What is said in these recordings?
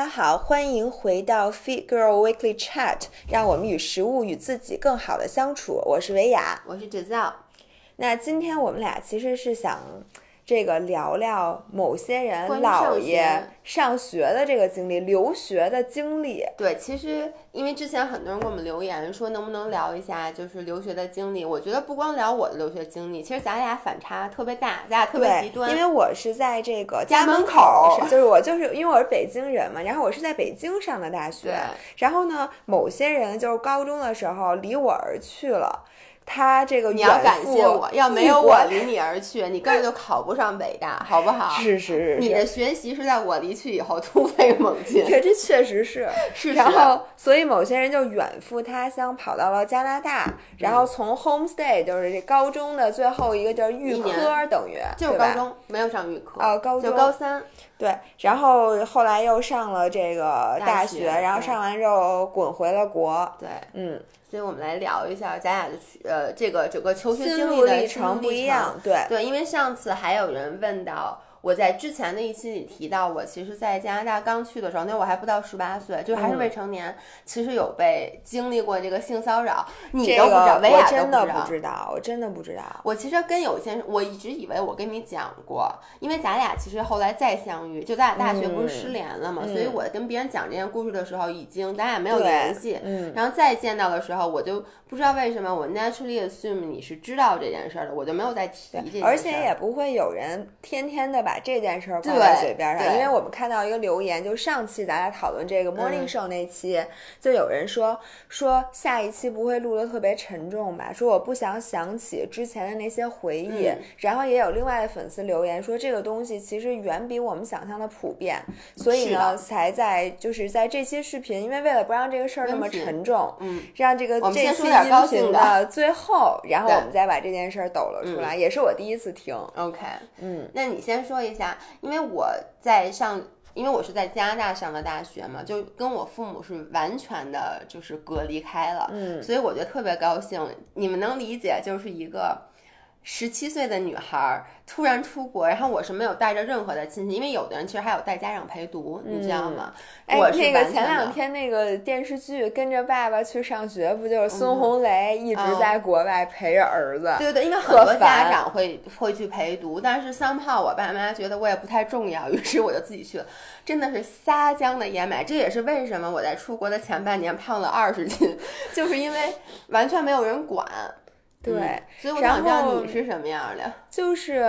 家好，欢迎回到 Fit Girl Weekly Chat，让我们与食物与自己更好的相处。我是维雅，我是芷造。那今天我们俩其实是想这个聊聊某些人姥爷上学的这个经历，留学的经历。对，其实因为之前很多人给我们留言说能不能聊一下就是留学的经历，我觉得不光聊我的留学经历，其实咱俩反差特别大，咱俩特别极，端。因为我是在这个家门门口就是我就是因为我是北京人嘛，然后我是在北京上的大学对，然后呢，某些人就是高中的时候离我而去了，他这个你要感谢我，要没有我离你而去，你根本就考不上北大，好不好？是是是，是你的学习是在我离去以后突飞猛进，对，这确实是。是然后，所以某些人就远赴他乡，跑到了加拿大，然后从 homestay 就是这高中的最后一个就是预科，等于就是高中没有上预科，哦高中就高三，对，然后后来又上了这个大学大学，然后上完之后滚回了国，对。嗯，所以我们来聊一下咱俩的呃这个整个求学经历的路历程不一样，对，对，因为上次还有人问到，我在之前的一期里提到，我其实，在加拿大刚去的时候，那我还不到十八岁，就还是嗯未成年，其实有被经历过这个性骚扰，你这都不知道，个我真的不不知道。我真的不知道。我其实跟有些人，我一直以为我跟你讲过，因为咱俩其实后来再相遇，就咱俩大学不是失联了嘛，所以我跟别人讲这件故事的时候，已经咱俩没有联系，嗯，然后再见到的时候，我就不知道为什么我 naturally assume 你是知道这件事儿的，我就没有再提这件事儿。而且也不会有人天天的把这件事儿挂在嘴边上，因为我们看到一个留言，就上期咱俩讨论这个 Morning 嗯 Show 那期，就有人说说下一期不会录的特别沉重吧？说我不想想起之前的那些回忆，嗯。然后也有另外的粉丝留言说这个东西其实远比我们想象的普遍，所以呢，才在就是在这期视频，因为为了不让这个事儿那么沉重，嗯，让这个这期音频的最后，然后我们再把这件事儿抖了出来，也是我第一次听。OK，嗯，那你先说一下，因为我在上，因为我是在加拿大上的大学嘛，就跟我父母是完全的，就是隔离开了，嗯所以我就特别高兴。你们能理解，就是一个十七岁的女孩儿突然出国，然后我是没有带着任何的亲戚，因为有的人其实还有带家长陪读，你知道吗？哎，我是那个前两天那个电视剧《跟着爸爸去上学》，不就是孙嗯红雷一直在国外陪着儿子？对对，因为很多家长会会去陪读，但是三炮我爸妈觉得我也不太重要，于是我就自己去了，真的是撒江的野买。这也是为什么我在出国的前半年胖了二十斤，就是因为完全没有人管。对嗯所以我然想知道后你是什么样的。就是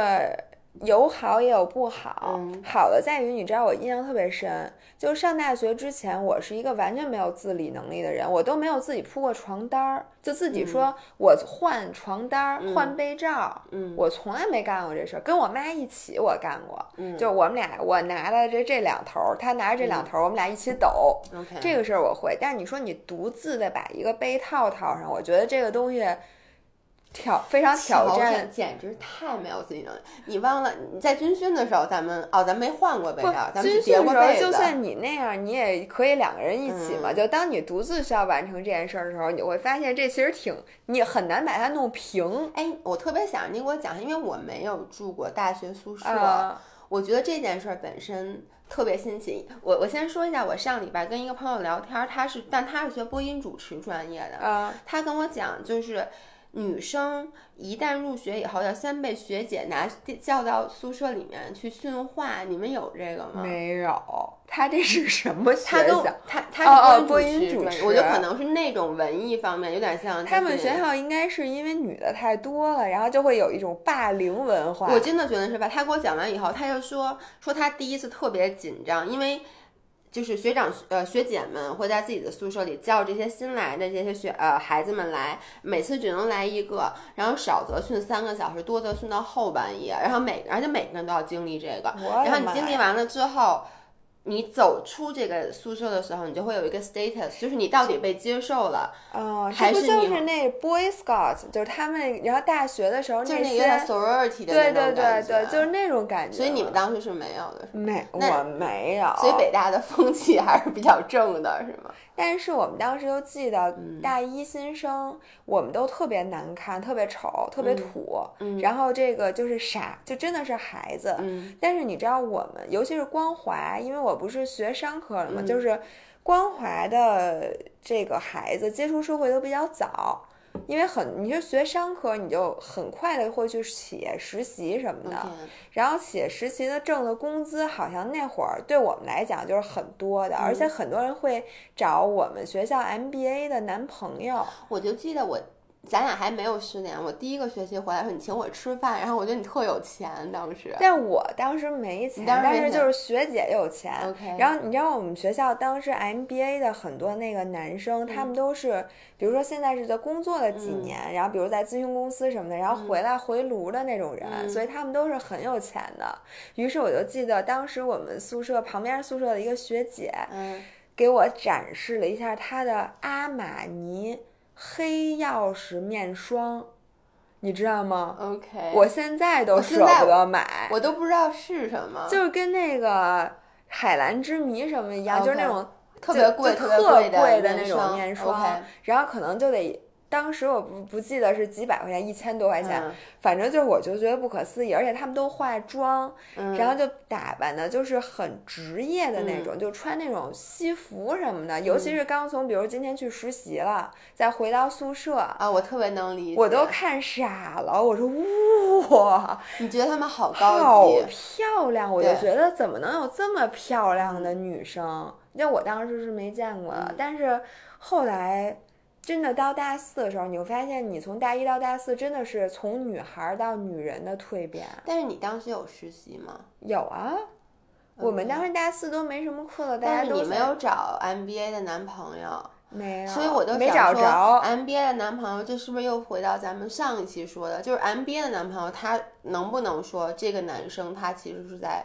有好也有不好。嗯好的在于，你知道我印象特别深，就上大学之前，我是一个完全没有自理能力的人，我都没有自己铺过床单儿，就自己说我换床单儿、换被罩，嗯我从来没干过这事儿。跟我妈一起我干过，嗯就我们俩，我拿了这这两头儿，她拿着这两头儿，我们俩一起抖。OK，这个事儿我会，但是你说你独自的把一个被套套上，我觉得这个东西挑非常挑战。简直太没有自己能力。你忘了你在军训的时候，咱们哦，咱没换过被不罩，，咱们叠训的时候，过被子。就算你那样，你也可以两个人一起嘛。嗯就当你独自需要完成这件事儿的时候，你会发现这其实挺，你很难把它弄平。哎，我特别想让你给我讲因为我没有住过大学宿舍。啊，我觉得这件事儿本身特别新奇。我我先说一下，我上礼拜跟一个朋友聊天儿，他是但他是学播音主持专业的，啊，他跟我讲，就是女生一旦入学以后，要先被学姐拿叫到宿舍里面去训话。你们有这个吗？没有，他这是什么学校？他哦他是哦播音主持我觉得可能是那种文艺方面，有点像他们学校应该是因为女的太多了，然后就会有一种霸凌文化。我真的觉得是吧？他给我讲完以后，他就说说他第一次特别紧张，因为就是学长呃学姐们会在自己的宿舍里叫这些新来的这些学呃孩子们来，每次只能来一个，然后少则训三个小时，多则训到后半夜，然后每而且每个人都要经历这个，然后你经历完了之后。你走出这个宿舍的时候，你就会有一个 status，就是你到底被接受了，哦，这不还是你就是那 Boy Scout，就是他们，然后大学的时候就是那些，个 sorority 的对对那种对感觉对，就是那种感觉。所以你们当时是没有的，是吗没，我没有。所以北大的风气还是比较正的，是吗？但是我们当时就记得嗯大一新生，我们都特别难看，特别丑，特别土。嗯然后这个就是傻，就真的是孩子。嗯但是你知道我们，尤其是光华，因为我我不是学商科的嘛，嗯就是光华的这个孩子接触社会都比较早。因为很，你就学商科，你就很快的会去企业实习什么的。然后企业实习的挣的工资，好像那会儿对我们来讲就是很多的，而且很多人会找我们学校 MBA 的男朋友。我就记得我。咱俩还没有十年，我第一个学期回来的时候，你请我吃饭，然后我觉得你特有钱，当时。但我当时没钱，但是就是学姐有钱。OK 然后你知道我们学校当时 MBA 的很多那个男生，他们都是，比如说现在是在工作了几年，然后比如在咨询公司什么的，然后回来回炉的那种人，所以他们都是很有钱的。于是我就记得当时我们宿舍旁边宿舍的一个学姐，嗯，给我展示了一下她的阿玛尼黑曜石面霜，你知道吗？OK，我现在都舍不得买，我都不知道是什么，就是跟那个海蓝之谜什么一样就是那种特别贵、特别贵的的那种面霜然后可能就得。当时我不不记得是几百块钱，一千多块钱，嗯反正就是我就觉得不可思议，而且他们都化妆，嗯然后就打扮的就是很职业的那种，就穿那种西服什么的，尤嗯其是刚从比如今天去实习了，再回到宿舍，啊，我特别能理解。我都看傻了，我说哇，你觉得他们好好高级？漂亮！我就觉得怎么能有这么漂亮的女生？因为我当时是没见过嗯的，但是后来真的到大四的时候，你会发现，你从大一到大四真的是从女孩到女人的蜕变。但是你当时有实习吗？有啊，我们当时大四都没什么课了，大家都你没有找 MBA 的男朋友，没有，所以我都没找着。MBA 的男朋友，这是不是又回到咱们上一期说的，就是 MBA 的男朋友，他能不能说这个男生他其实是在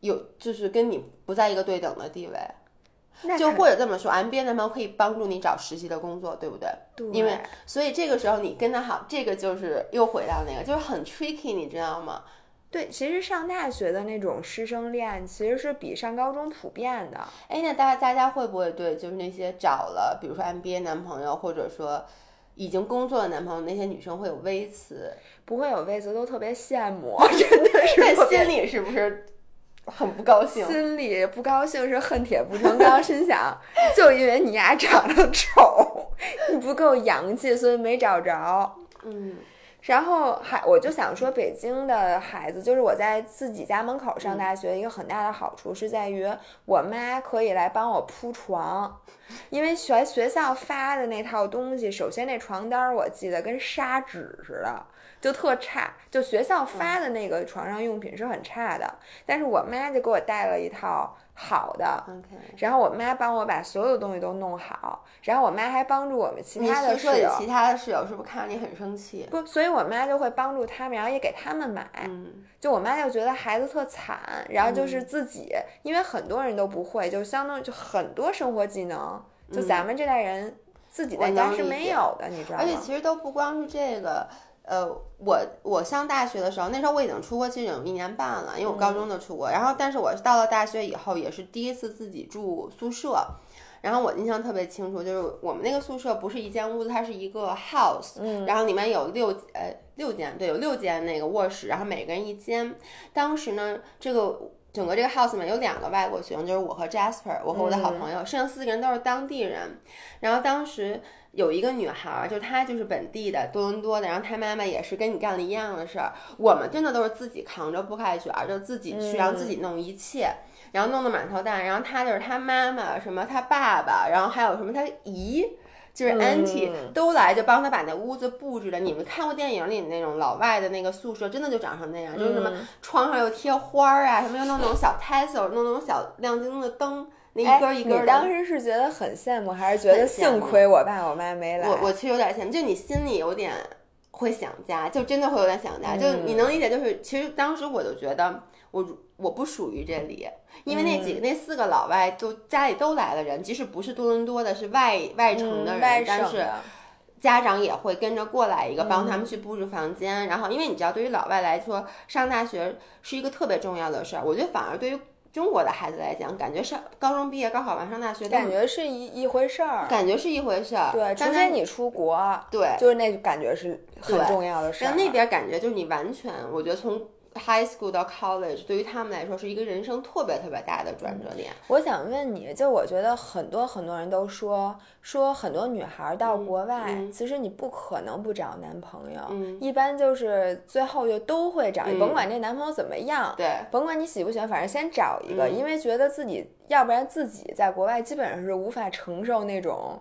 有，就是跟你不在一个对等的地位？就或者这么说，MBA 男朋友可以帮助你找实习的工作，对不对？对因为所以这个时候你跟他好，这个就是又回到那个，就是很 tricky，你知道吗？对，其实上大学的那种师生恋其实是比上高中普遍的。哎，那大大家会不会对就是那些找了，比如说 MBA 男朋友，或者说已经工作的男朋友，那些女生会有微词？不会有微词都特别羡慕，真的是但心里是不是很不高兴？心里不高兴是恨铁不成钢，心想 就因为你丫长得丑，你不够洋气，所以没找着。嗯然后还我就想说，北京的孩子，就是我在自己家门口上大学，一个很大的好处是在于我妈可以来帮我铺床，因为学学校发的那套东西，首先那床单儿我记得跟砂纸似的，就特差，就学校发的那个床上用品是很差的，但是我妈就给我带了一套好的。，OK。然后我妈帮我把所有东西都弄好，然后我妈还帮助我们其他的室友，其他的室友是不是看着你很生气？不，所以我妈就会帮助他们，然后也给他们买。嗯就我妈就觉得孩子特惨，然后就是自己，因为很多人都不会，就相当于就很多生活技能，就咱们这代人自己在家是没有的，你知道吗而且？其实都不光是这个，呃，我我上大学的时候，那时候我已经出国，其实有一年半了，因为我高中就出国。然后，但是我到了大学以后，也是第一次自己住宿舍。然后我印象特别清楚，就是我们那个宿舍不是一间屋子，它是一个 house，、嗯然后里面有六呃六间，对，有六间那个卧室，然后每个人一间。当时呢，这个整个这个 house 里面有两个外国学生，就是我和 Jasper，我和我的好朋友，剩下四个人都是当地人。然后当时有一个女孩儿，就她就是本地的多伦多的，然后她妈妈也是跟你干了一样的事儿。我们真的都是自己扛着铺盖卷儿，就自己去，然后自己弄一切。然后弄得满头大，然后她就是她妈妈，什么她爸爸，然后还有什么她姨，就是 auntie、嗯都来，就帮他把那屋子布置的。你们看过电影里那种老外的那个宿舍，真的就长成那样，就是什么嗯窗上又贴花儿啊，什么又弄那种小 tassel，弄那种小亮晶晶的灯，那一哎，根儿一根儿的。你当时是觉得很羡慕，还是觉得幸亏我爸我妈没来？我我其实有点羡慕，就你心里有点会想家，就真的会有点想家，就嗯你能理解，就是其实当时我就觉得我我不属于这里，因为那几嗯个、那四个老外都家里都来了人，即使不是多伦多的，是外外城的人，但是家长也会跟着过来一个，帮他们嗯去布置房间。然后，因为你知道，对于老外来说，上大学是一个特别重要的事儿。我觉得反而对于中国的孩子来讲，感觉上高中毕业、高考完上大学，感觉是一一回事儿。感觉是一回事儿。对，除非你出国，对，就是那感觉是很重要的事儿。但那边感觉就是你完全，我觉得从 high school 到 college，对于他们来说是一个人生特别特别大的转折点。我想问你，就我觉得很多很多人都说说很多女孩到国外，其实你不可能不找男朋友，一般就是最后就都会找，甭管这男朋友怎么样，对，甭管你喜不喜欢，反正先找一个，因为觉得自己要不然自己在国外基本上是无法承受那种。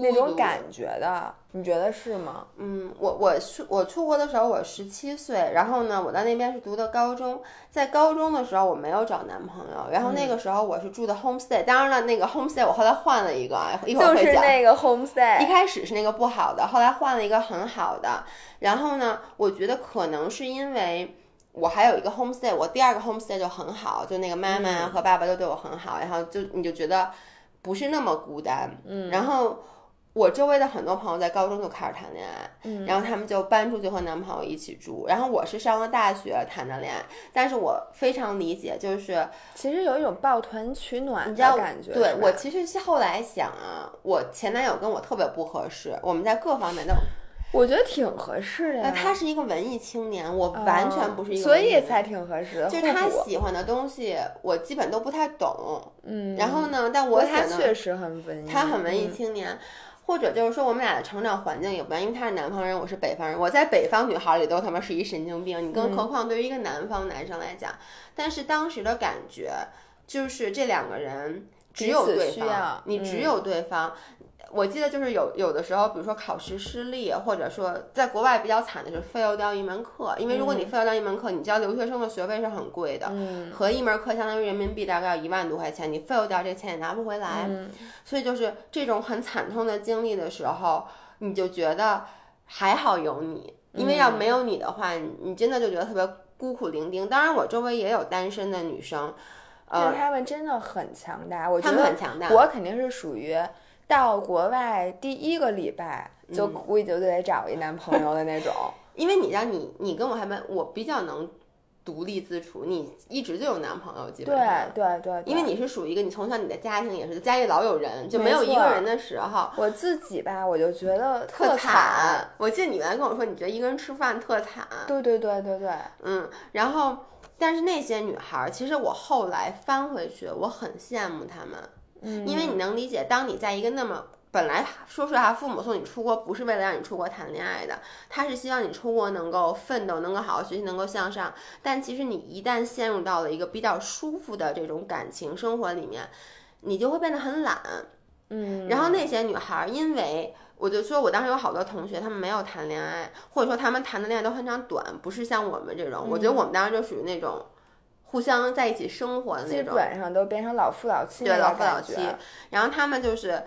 那种感觉的，你觉得是吗？嗯，我我是我出国的时候我十七岁，然后呢，我在那边是读的高中，在高中的时候我没有找男朋友，然后那个时候我是住的 homestay，当然了，那个 homestay 我后来换了一个，一会儿会讲。就是那个 homestay，一开始是那个不好的，后来换了一个很好的，然后呢，我觉得可能是因为我还有一个 homestay，我第二个 homestay 就很好，就那个妈妈和爸爸都对我很好，然后就你就觉得不是那么孤单，嗯，然后。我周围的很多朋友在高中就开始谈恋爱，嗯，然后他们就搬出去和男朋友一起住。然后我是上了大学谈的恋爱，但是我非常理解，就是其实有一种抱团取暖的感觉。对我其实是后来想啊，我前男友跟我特别不合适，我们在各方面都，我觉得挺合适的。那他是一个文艺青年，我完全不是一个，所以才挺合适。就是他喜欢的东西，我基本都不太懂。嗯，然后呢，但我他确实很文艺，他很文艺青年。或者就是说，我们俩的成长环境也不一样，因为他是南方人，我是北方人。我在北方女孩里都他妈是一神经病，你更何况对于一个南方男生来讲。但是当时的感觉就是这两个人只有对方，你只有对方。我记得就是有有的时候，比如说考试失利，或者说在国外比较惨的是 fail 掉一门课，因为如果你 fail 掉一门课，你交留学生的学费是很贵的，和一门课相当于人民币大概要一万多块钱，你 fail 掉这钱也拿不回来，所以就是这种很惨痛的经历的时候，你就觉得还好有你，因为要没有你的话，你真的就觉得特别孤苦伶仃。当然，我周围也有单身的女生，呃，他们真的很强大，我觉得很强大，我肯定是属于。到国外第一个礼拜就估计就得找一男朋友的那种，因为你让你你跟我还没我比较能独立自处，你一直就有男朋友，基本上对对对，因为你是属于一个你从小你的家庭也是家里老有人，就没有一个人的时候。我自己吧，我就觉得特惨。我记得你原来跟我说，你觉得一个人吃饭特惨。对对对对对，嗯，然后但是那些女孩，其实我后来翻回去，我很羡慕她们。因为你能理解，当你在一个那么本来说实话，父母送你出国不是为了让你出国谈恋爱的，他是希望你出国能够奋斗，能够好好学习，能够向上。但其实你一旦陷入到了一个比较舒服的这种感情生活里面，你就会变得很懒。嗯，然后那些女孩，因为我就说我当时有好多同学，他们没有谈恋爱，或者说他们谈的恋爱都非常短，不是像我们这种。我觉得我们当时就属于那种。互相在一起生活的那种，基本上都变成老夫老妻对老夫老妻，然后他们就是。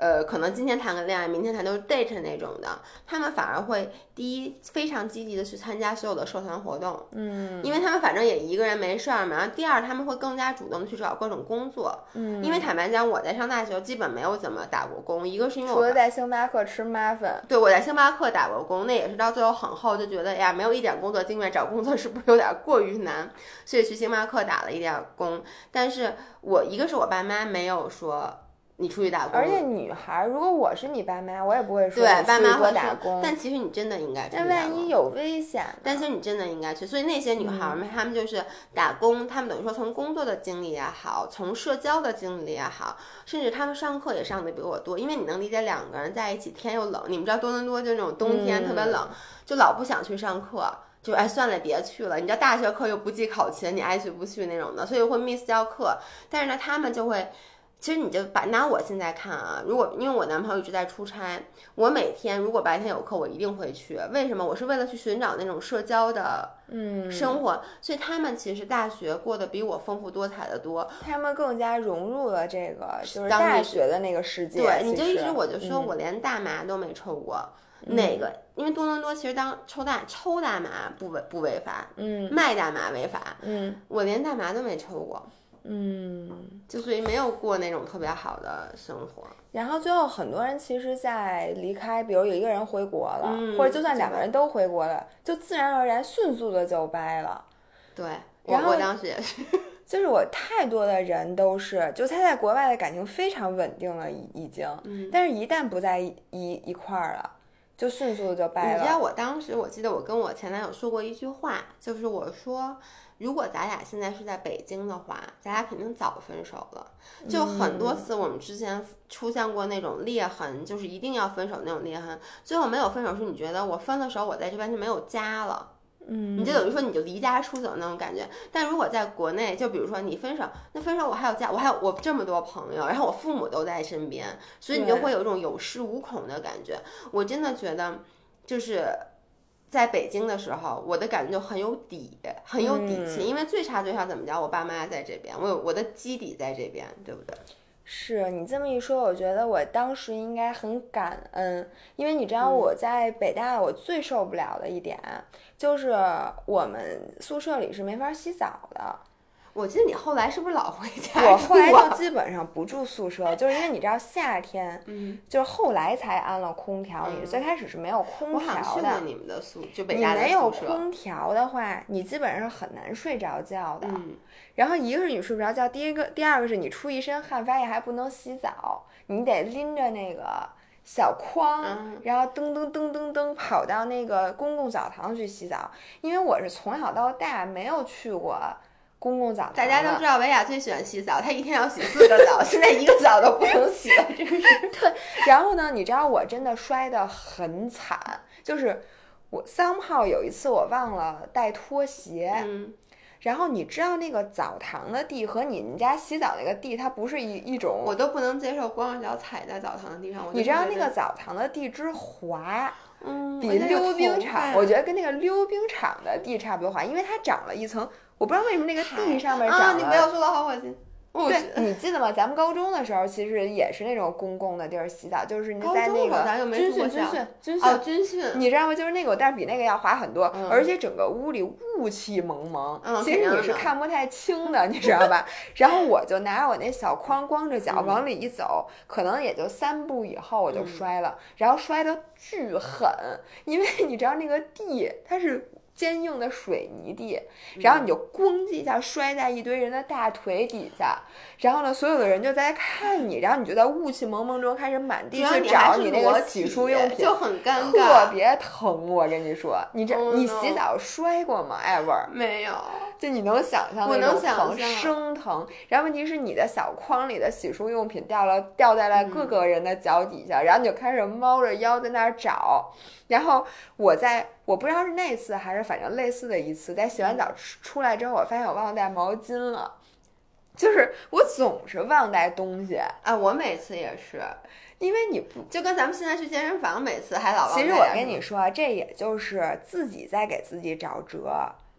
呃，可能今天谈个恋爱，明天谈都是 date 那种的，他们反而会第一非常积极的去参加所有的社团活动，嗯，因为他们反正也一个人没事儿嘛。然后第二，他们会更加主动的去找各种工作，嗯，因为坦白讲，我在上大学基本没有怎么打过工，一个是因为除了在星巴克吃 muffin，对，我在星巴克打过工，那也是到最后很后就觉得呀，没有一点工作经验，找工作是不是有点过于难，所以去星巴克打了一点工。但是我一个是我爸妈没有说。你出去打工，而且女孩，如果我是你爸妈，我也不会说对爸妈会打工。但其实你真的应该去。但万一有危险，但其实你真的应该去。所以那些女孩们，她们就是打工，她们等于说从工作的经历也好，从社交的经历也好，甚至她们上课也上的比我多。因为你能理解，两个人在一起，天又冷，你们知道多伦多就那种冬天特别冷，就老不想去上课，就哎算了，别去了。你知道大学课又不计考勤，你爱去不去那种的，所以会 miss 掉课。但是呢，他们就会。其实你就把拿我现在看啊，如果因为我男朋友一直在出差，我每天如果白天有课，我一定会去。为什么？我是为了去寻找那种社交的嗯生活。所以他们其实大学过得比我丰富多彩的多。他们更加融入了这个就是大学的那个世界。对，你就一直我就说我连大麻都没抽过，哪个？因为多伦多其实当抽大抽大麻不违不违法，嗯，卖大麻违法，嗯，我连大麻都没抽过。嗯，就所以没有过那种特别好的生活。然后最后很多人其实，在离开，比如有一个人回国了，或者就算两个人都回国了，就自然而然迅速的就掰了。对，然后我当时也是，就是我太多的人都是，就他在国外的感情非常稳定了，已已经，但是一旦不在一一块儿了。就迅速的就掰了。你知道我当时，我记得我跟我前男友说过一句话，就是我说，如果咱俩现在是在北京的话，咱俩肯定早分手了。就很多次我们之前出现过那种裂痕，就是一定要分手那种裂痕，最后没有分手是你觉得我分了手，我在这边就没有家了。嗯，你就等于说你就离家出走那种感觉。但如果在国内，就比如说你分手，那分手我还有家，我还有我这么多朋友，然后我父母都在身边，所以你就会有一种有恃无恐的感觉。我真的觉得，就是在北京的时候，我的感觉就很有底，很有底气，嗯因为最差最差怎么着，我爸妈在这边，我有我的基底在这边，对不对？是你这么一说，我觉得我当时应该很感恩，因为你知道我在北大，我最受不了的一点就是我们宿舍里是没法洗澡的。我记得你后来是不是老回家我后来就基本上不住宿舍，就是因为你知道夏天，嗯，就是后来才安了空调，你最开始是没有空调的。你们的宿，就北你大的没有。空调的话，你基本上很难睡着觉的。嗯，然后一个是你睡不着觉，第一个第二个是你出一身汗，发现还不能洗澡，你得拎着那个小筐，嗯然后噔噔噔噔噔跑到那个公共澡堂去洗澡。因为我是从小到大没有去过公共澡堂，大家都知道维亚最喜欢洗澡，她一天要洗四个澡，现在一个澡都不能洗了，真是。对然后呢，你知道我真的摔得很惨，就是我 somehow 有一次我忘了带拖鞋，嗯，然后你知道那个澡堂的地和你们家洗澡那个地，它不是一一种我都不能接受光着脚踩在澡堂的地上。我你知道那个澡堂的地之滑，嗯，比溜冰场，我觉得跟那个溜冰场的地差不多滑，因为它长了一层，我不知道为什么那个地上面啊，长啊。你不要说了，好恶心。对，你记得吗？咱们高中的时候，其实也是那种公共的地儿洗澡，就是你在那个军训军训军训哦，军训。你知道吗？就是那个，但是比那个要滑很多，嗯而且整个屋里雾气蒙蒙，嗯其实你是看不太清的，你知道吧？然后我就拿着我那小筐，光着脚嗯往里一走，可能也就三步以后我就摔了，然后摔的巨狠，因为你知道那个地它是。坚硬的水泥地，然后你就咣叽一下摔在一堆人的大腿底下，然后呢，所有的人就在看你，然后你就在雾气蒙蒙中开始满地去找你那个洗漱用品，就很尴尬特。别疼，我跟你说，你这 Oh 你洗澡摔过吗？ever？没有，就你能想象我能那种疼，想象生疼。然后问题是你的小筐里的洗漱用品掉了，掉在了各个人的脚底下，然后你就开始猫着腰在那儿找。然后我在我不知道是那次还是反正类似的一次，在洗完澡出出来之后，我发现我忘了带毛巾了。就是我总是忘带东西，啊，我每次也是，因为你不就跟咱们现在去健身房，每次还老忘其实我跟你说啊，这也就是自己在给自己找辙。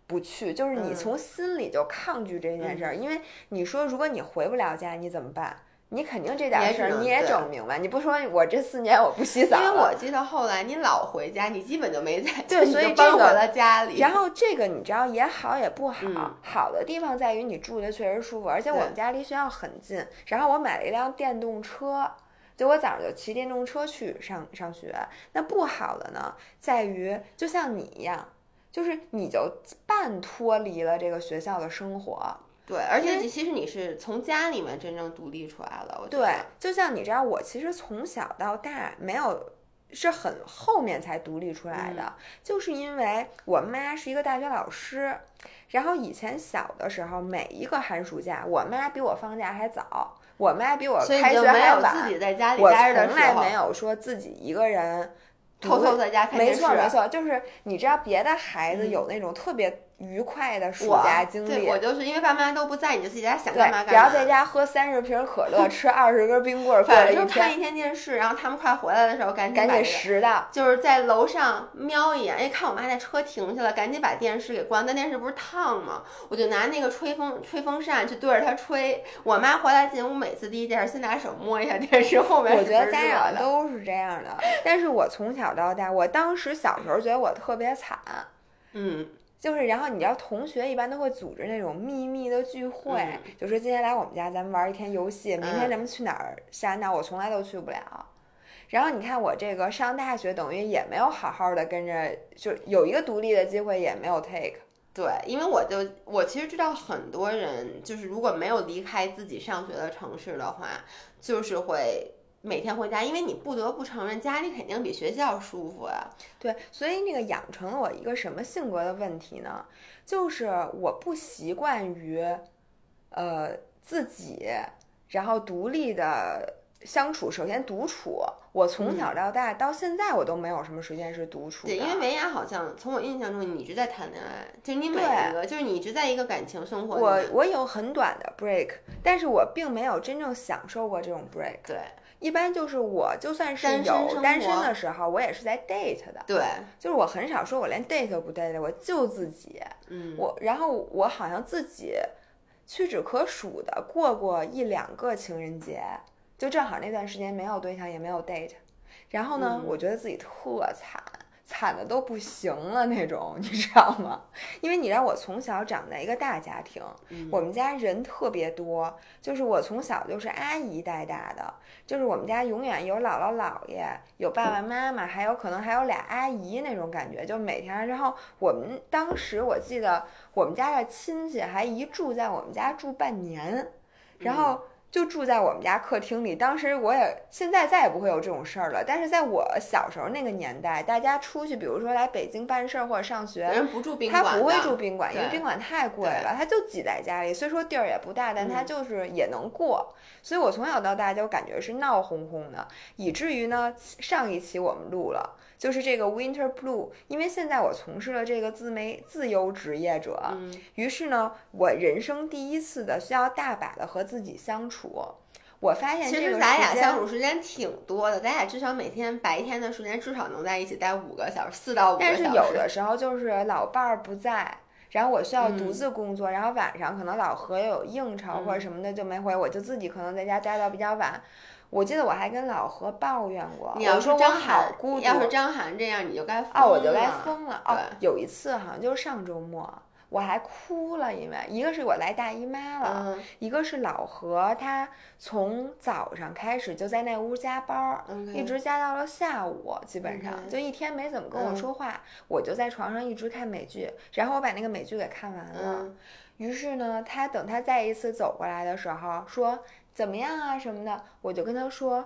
不去，就是你嗯从心里就抗拒这件事儿，因为你说如果你回不了家，你怎么办？你肯定这点也事儿你也整明白，你不说我这四年我不洗澡因为我记得后来你老回家，你基本就没在，对所以这个你就搬回了家里。然后这个你知道也好也不好，嗯好的地方在于你住的确实舒服，而且我们家离学校很近。然后我买了一辆电动车，就我早上就骑电动车去上上学。那不好的呢，在于就像你一样，就是你就半脱离了这个学校的生活。对，而且其实你是从家里面真正独立出来了。我对，就像你知道，我其实从小到大没有。是很后面才独立出来的，就是因为我妈是一个大学老师，然后以前小的时候，每一个寒暑假，我妈比我放假还早，我妈比我开学还晚自，己在家里我待着的，从来没有说自己一个人偷偷在家看没电视。错没错，就是你知道别的孩子嗯有那种特别愉快的暑假经历，对我就是因为爸妈都不在，你就自己在家想干嘛干嘛。然后在家喝三十瓶可乐，吃二十根冰棍儿，过了反一天，正就看一天电视，然后他们快回来的时候，赶紧赶紧拾的。就是在楼上瞄一眼，哎，看我妈那车停下了，赶紧把电视给关。但电视不是烫吗？我就拿那个吹风吹风扇去对着它吹。我妈回来进屋，每次第一件事先拿手摸一下电视后面我觉得家长。都是这样的，但是我从小到大，我当时小时候觉得我特别惨，嗯，就是然后你知道同学一般都会组织那种秘密的聚会，嗯就说今天来我们家咱们玩一天游戏，明天嗯咱们去哪儿下那我从来都去不了。然后你看我这个上大学，等于也没有好好的跟着，就有一个独立的机会也没有 take。对，因为我就我其实知道很多人，就是如果没有离开自己上学的城市的话，就是会每天回家，因为你不得不承认家里肯定比学校舒服啊。对，所以那个养成了我一个什么性格的问题呢？就是我不习惯于，呃，自己，然后独立的相处。首先独处，我从小到大到现在我都没有什么时间是独处的。对，因为维亚好像从我印象中你一直在谈恋爱，就是你每一个，就是你一直在一个感情生活我。我有很短的 break，但是我并没有真正享受过这种 break。对一般就是我就算是有单身的时候，我也是在 date 的。对，就是我很少说我连 date 都不 date，我就自己。嗯，我然后我好像自己屈指可数的过过一两个情人节，就正好那段时间没有对象也没有 date，然后呢，嗯我觉得自己特惨。惨的都不行了那种，你知道吗？因为你让我从小长在一个大家庭，嗯我们家人特别多，就是我从小就是阿姨带大的，就是我们家永远有姥姥姥爷，有爸爸妈妈，还有可能还有俩阿姨那种感觉，就每天。然后我们当时我记得我们家的亲戚还一住在我们家住半年，然后。就住在我们家客厅里，当时我也现在再也不会有这种事儿了。但是在我小时候那个年代，大家出去，比如说来北京办事儿或者上学，人不住宾馆，他不会住宾馆，因为宾馆太贵了，他就挤在家里。虽说地儿也不大，但他嗯就是也能过。所以我从小到大就感觉是闹哄哄的，以至于呢，上一期我们录了。就是这个 Winter Blue，因为现在我从事了这个自媒自由职业者，嗯于是呢，我人生第一次的需要大把的和自己相处。我发现其实咱俩相处时间挺多的，咱俩至少每天白天的时间至少能在一起待五个小时，四到五个小时。但是有的时候就是老伴儿不在，然后我需要独嗯自工作，然后晚上可能老何有应酬或者什么的就没回，我就自己可能在家待到比较晚。我记得我还跟老何抱怨过，你要说我好孤，独，要是张涵这样，你就该疯哦，我就该了疯了。哦对，有一次好像就是上周末，我还哭了，因为一个是我来大姨妈了，嗯一个是老何他从早上开始就在那屋加班一直加到了下午，基本上就一天没怎么跟我嗯说话，我就在床上一直看美剧，然后我把那个美剧给看完了。嗯于是呢，他等他再一次走过来的时候，说怎么样啊什么的，我就跟他说，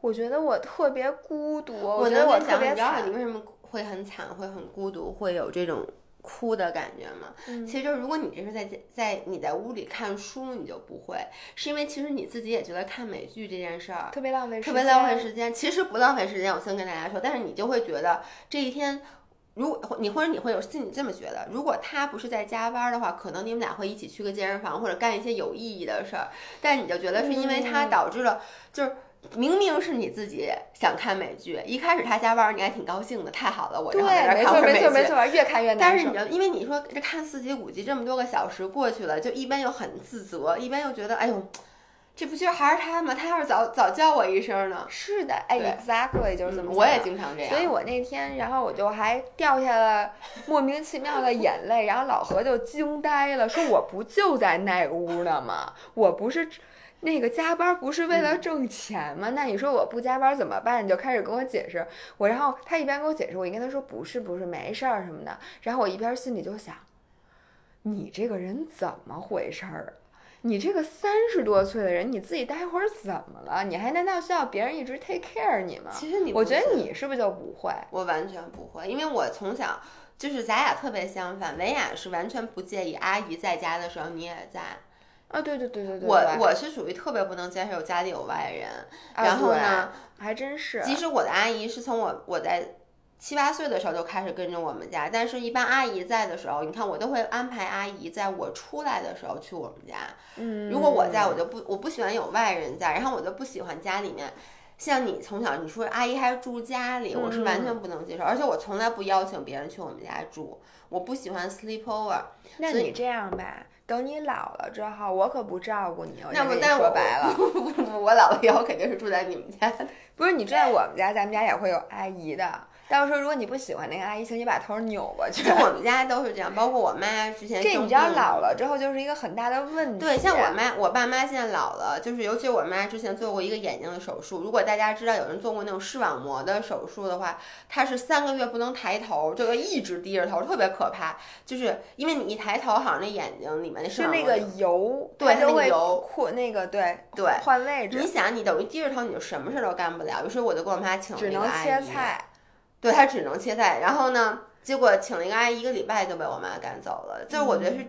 我觉得我特别孤独，我觉得我想，特别你知道惨你。为什么会很惨，会很孤独，会有这种哭的感觉吗？嗯其实就是如果你这是在家在你在屋里看书，你就不会，是因为其实你自己也觉得看美剧这件事儿特别浪费时间，特别浪费时间。其实不浪费时间，我先跟大家说，但是你就会觉得这一天。如果你或者你会有心里这么觉得，如果他不是在加班的话，可能你们俩会一起去个健身房或者干一些有意义的事儿。但你就觉得是因为他嗯导致了，就是明明是你自己想看美剧，一开始他加班，你还挺高兴的，太好了，我对，正好在这儿没错看会儿美剧。没错没错，越看越难受但是你。就因为你说这看四集五集这么多个小时过去了，就一边又很自责，一边又觉得哎呦，这不就还是他吗？他要是早早叫我一声呢，是的，哎，exactly 就是这么、嗯我也经常这样。所以我那天，然后我就还掉下了莫名其妙的眼泪，然后老何就惊呆了，说我不就在那屋呢吗？我不是那个加班不是为嗯了挣钱吗？那你说我不加班怎么办？你就开始跟我解释，我然后他一边跟我解释，我一跟他说不是不是没事儿什么的，然后我一边心里就想，你这个人怎么回事儿？你这个三十多岁的人，你自己待会儿怎么了？你还难道需要别人一直 take care 你吗？其实你我觉得你是不是就不会？我完全不会，因为我从小就是咱俩特别相反，维雅是完全不介意阿姨在家的时候你也在，啊，对对对对对，我我是属于特别不能接受家里有外人，啊然后呢，还真是，即使我的阿姨是从我我在七八岁的时候就开始跟着我们家，但是一般阿姨在的时候，你看我都会安排阿姨在我出来的时候去我们家。嗯，如果我在，我就不我不喜欢有外人在，然后我就不喜欢家里面。像你从小你说阿姨还住家里，我是完嗯全不能接受，而且我从来不邀请别人去我们家住，我不喜欢 sleep over。那你这样吧，等你老了之后，我可不照顾你，我那不，但我说白了，不不不，我老了以后肯定是住在你们家。不是你住在我们家，咱们家也会有阿姨的。到时候如果你不喜欢那个阿姨，请你把头扭过去。就我们家都是这样，包括我妈之前。这你知道老了之后就是一个很大的问题。对，像我妈、我爸妈现在老了，就是尤其我妈之前做过一个眼睛的手术。如果大家知道有人做过那种视网膜的手术的话，她是三个月不能抬头，就要一直低着头，特别可怕。就是因为你一抬头，好像那眼睛里面那视网膜就那个油，对，它会油扩那个对对换位置。你想，你等于低着头，你就什么事都干不了。于是我就跟我妈请了一个阿姨。对他只能切菜，然后呢，结果请了一个阿姨，一个礼拜就被我妈赶走了。就是我觉得是，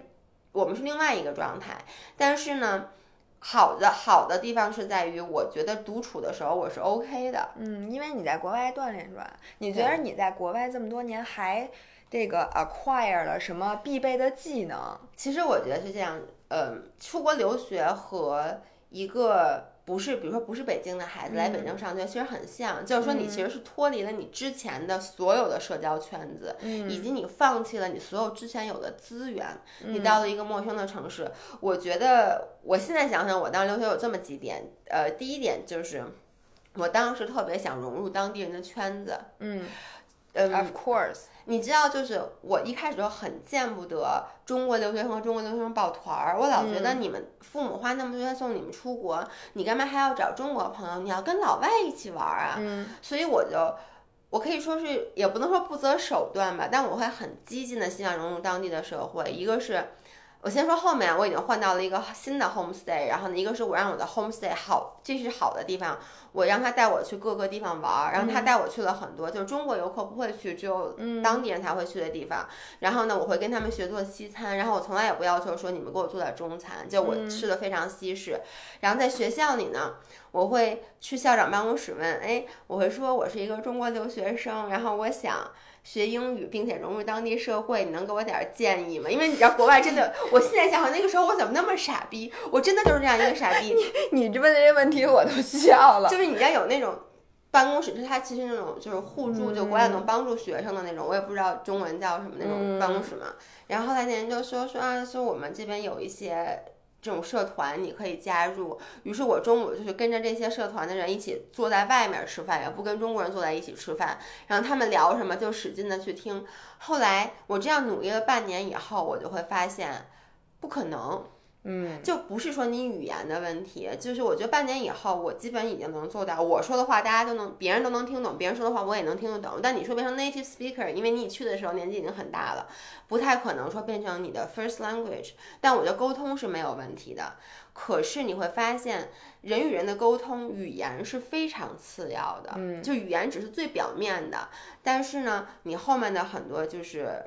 我们是另外一个状态。但是呢，好的好的地方是在于，我觉得独处的时候我是 OK 的。嗯，因为你在国外锻炼是吧？你觉得你在国外这么多年还这个 acquire 了什么必备的技能？其实我觉得是这样，嗯，出国留学和一个。不是，比如说不是北京的孩子来北京上学，其实很像，就是说你其实是脱离了你之前的所有的社交圈子，以及你放弃了你所有之前有的资源，你到了一个陌生的城市。我觉得我现在想想，我当留学有这么几点，呃，第一点就是我当时特别想融入当地人的圈子，嗯。Of course，你知道，就是我一开始就很见不得中国留学生和中国留学生抱团儿。我老觉得你们父母花那么多钱送你们出国，你干嘛还要找中国朋友？你要跟老外一起玩啊！嗯，所以我就，我可以说是，也不能说不择手段吧，但我会很激进的希望融入当地的社会。一个是。我先说后面，我已经换到了一个新的 homestay，然后呢，一个是我让我的 homestay 好，这是好的地方，我让他带我去各个地方玩儿，然后他带我去了很多，就是中国游客不会去，只有当地人才会去的地方。然后呢，我会跟他们学做西餐，然后我从来也不要求说你们给我做点中餐，就我吃的非常西式。然后在学校里呢，我会去校长办公室问，哎，我会说我是一个中国留学生，然后我想。学英语，并且融入当地社会，你能给我点建议吗？因为你知道国外真的，我现在想想那个时候我怎么那么傻逼，我真的就是这样一个傻逼。你你问的这些问题我都笑了。就是你家有那种办公室，就是它其实那种就是互助，就国外能帮助学生的那种，我也不知道中文叫什么那种办公室嘛。然后后来那人就说说啊，说我们这边有一些。这种社团你可以加入，于是我中午就是跟着这些社团的人一起坐在外面吃饭，也不跟中国人坐在一起吃饭，然后他们聊什么就使劲的去听。后来我这样努力了半年以后，我就会发现，不可能。嗯，就不是说你语言的问题，就是我觉得半年以后，我基本已经能做到，我说的话大家都能，别人都能听懂，别人说的话我也能听得懂。但你说变成 native speaker，因为你去的时候年纪已经很大了，不太可能说变成你的 first language。但我觉得沟通是没有问题的。可是你会发现，人与人的沟通，语言是非常次要的，嗯，就语言只是最表面的，但是呢，你后面的很多就是。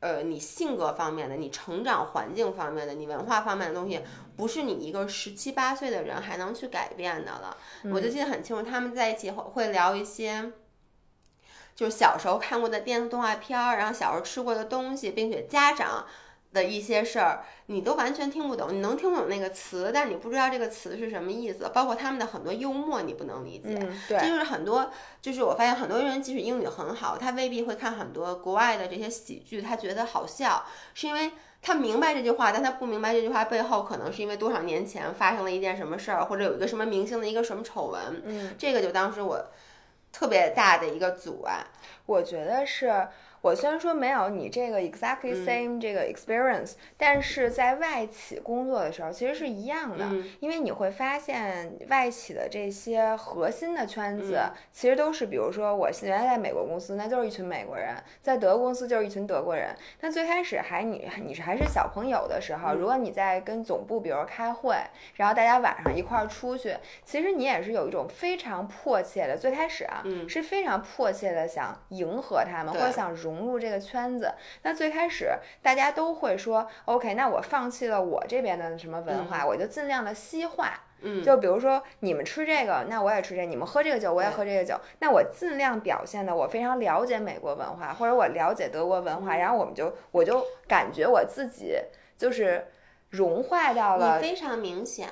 呃，你性格方面的，你成长环境方面的，你文化方面的东西，不是你一个十七八岁的人还能去改变的了。我就记得很清楚，他们在一起会会聊一些，就是小时候看过的电视动画片儿，然后小时候吃过的东西，并且家长。的一些事儿，你都完全听不懂。你能听懂那个词，但你不知道这个词是什么意思。包括他们的很多幽默，你不能理解。对，这就是很多，就是我发现很多人即使英语很好，他未必会看很多国外的这些喜剧，他觉得好笑，是因为他明白这句话，但他不明白这句话背后可能是因为多少年前发生了一件什么事儿，或者有一个什么明星的一个什么丑闻。嗯，这个就当时我特别大的一个阻碍。我觉得是。我虽然说没有你这个 exactly same 这个 experience，但是在外企工作的时候其实是一样的，因为你会发现外企的这些核心的圈子其实都是，比如说我原来在美国公司，那就是一群美国人，在德国公司就是一群德国人。那最开始还你你是还是小朋友的时候，如果你在跟总部比如开会，然后大家晚上一块儿出去，其实你也是有一种非常迫切的，最开始啊是非常迫切的想迎合他们或者想融。融入这个圈子，那最开始大家都会说，OK，那我放弃了我这边的什么文化，我就尽量的西化。嗯，就比如说你们吃这个，那我也吃这；你们喝这个酒，我也喝这个酒。那我尽量表现的我非常了解美国文化，或者我了解德国文化，然后我们就我就感觉我自己就是融化到了。你非常明显，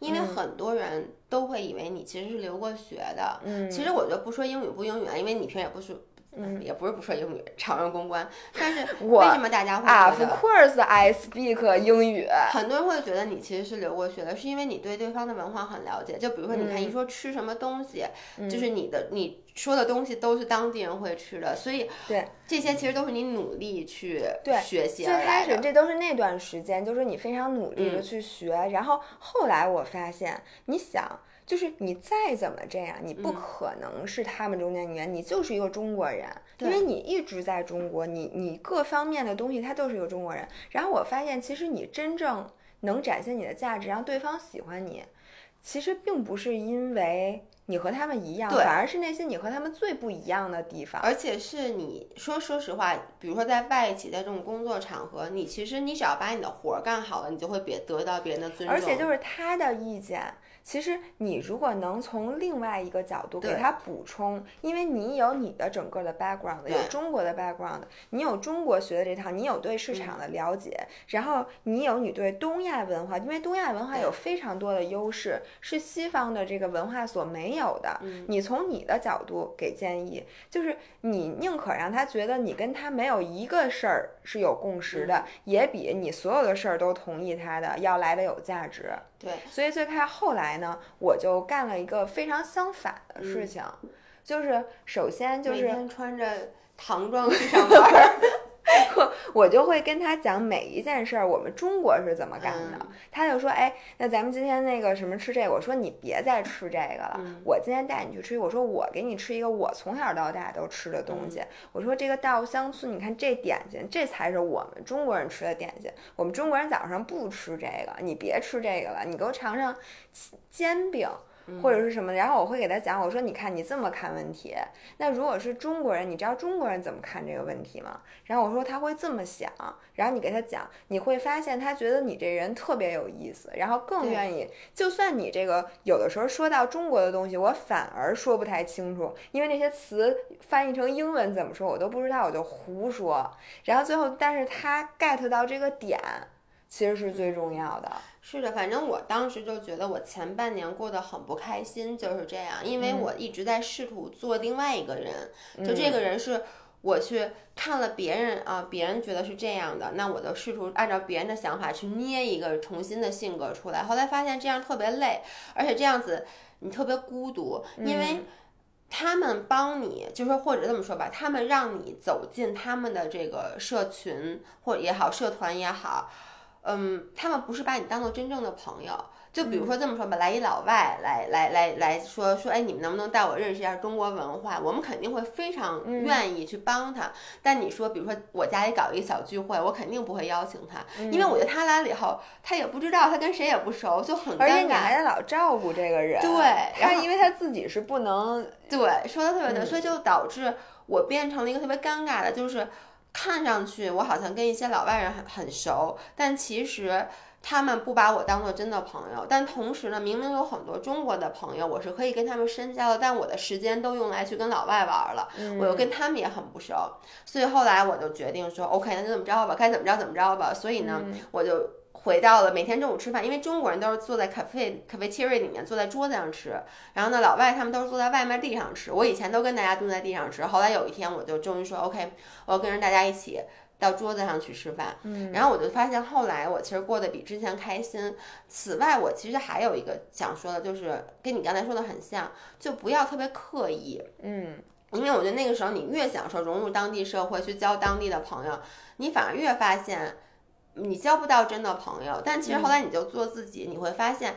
因为很多人都会以为你其实是留过学的。嗯，其实我就不说英语不英语啊，因为你平时也不是。嗯，也不是不说英语，常用公关。但是我为什么大家会，Of course I speak 英语。很多人会觉得你其实是留过学的，是因为你对对方的文化很了解。就比如说，你看嗯一说吃什么东西，就是你的你说的东西都是当地人会吃的，所以对这些其实都是你努力去对学习最开始。这都是那段时间，就是你非常努力的嗯去学，然后后来我发现，你想。就是你再怎么这样，你不嗯可能是他们中间语言，你就是一个中国人，因为你一直在中国，你你各方面的东西他都是一个中国人。然后我发现，其实你真正能展现你的价值，让对方喜欢你，其实并不是因为你和他们一样，反而是那些你和他们最不一样的地方。而且是你说说实话，比如说在外企，在这种工作场合，你其实你只要把你的活儿干好了，你就会别得到别人的尊重。而且就是他的意见，其实你如果能从另外一个角度给他补充，因为你有你的整个的 background，有中国的 background，你有中国学的这套，你有对市嗯场的了解，然后你有你对东亚文化，因为东亚文化有非常多的优势，是西方的这个文化所没有的。嗯你从你的角度给建议，就是你宁可让他觉得你跟他没有一个事儿是有共识嗯的，也比你所有的事儿都同意他的要来的有价值。对，所以最开始后来呢，我就干了一个非常相反的事情，就是首先就每是天穿着唐装去上班 儿。我就会跟他讲每一件事儿，我们中国是怎么干的。嗯他就说，哎，那咱们今天那个什么吃这个，我说你别再吃这个了，嗯我今天带你去吃，我说我给你吃一个我从小到大都吃的东西。嗯我说这个稻香村，你看这点心，这才是我们中国人吃的点心。我们中国人早上不吃这个，你别吃这个了，你给我尝尝煎饼。或者是什么，然后我会给他讲，我说你看你这么看问题，那如果是中国人，你知道中国人怎么看这个问题吗？然后我说他会这么想，然后你给他讲，你会发现他觉得你这人特别有意思，然后更愿意，就算你这个有的时候说到中国的东西，我反而说不太清楚，因为那些词翻译成英文怎么说我都不知道，我就胡说，然后最后但是他 get 到这个点，其实是最重要的。是的，反正我当时就觉得我前半年过得很不开心，就是这样，因为我一直在试图做另外一个人，就这个人是我去看了别人啊，别人觉得是这样的，那我就试图按照别人的想法去捏一个重新的性格出来，后来发现这样特别累，而且这样子你特别孤独，因为。他们帮你，就是说或者这么说吧，他们让你走进他们的这个社群或者也好，社团也好，嗯，他们不是把你当做真正的朋友。就比如说这么说吧，来一老外来来来来说说，哎，你们能不能带我认识一下中国文化？我们肯定会非常愿意去帮他。但你说，比如说我家里搞一个小聚会，我肯定不会邀请他，因为我觉得他来了以后，他也不知道，他跟谁也不熟，就很而且尴尬。你还得老照顾这个人，对然后因为他自己是不能，对，说的特别对，嗯所以就导致我变成了一个特别尴尬的，就是看上去我好像跟一些老外人很很熟，但其实他们不把我当做真的朋友。但同时呢，明明有很多中国的朋友，我是可以跟他们深交的，但我的时间都用来去跟老外玩了，我又跟他们也很不熟，所以后来我就决定说，OK，那就这么着吧，该怎么着怎么着吧。所以呢，我就。回到了每天中午吃饭，因为中国人都是坐在 cafe cafeteria 里面，坐在桌子上吃。然后呢，老外他们都是坐在外面地上吃。我以前都跟大家蹲在地上吃，后来有一天我就终于说 OK，我要跟着大家一起到桌子上去吃饭。嗯，然后我就发现后来我其实过得比之前开心。此外，我其实还有一个想说的，就是跟你刚才说的很像，就不要特别刻意。嗯，因为我觉得那个时候你越想说融入当地社会，去交当地的朋友，你反而越发现你交不到真的朋友。但其实后来你就做自己，你会发现，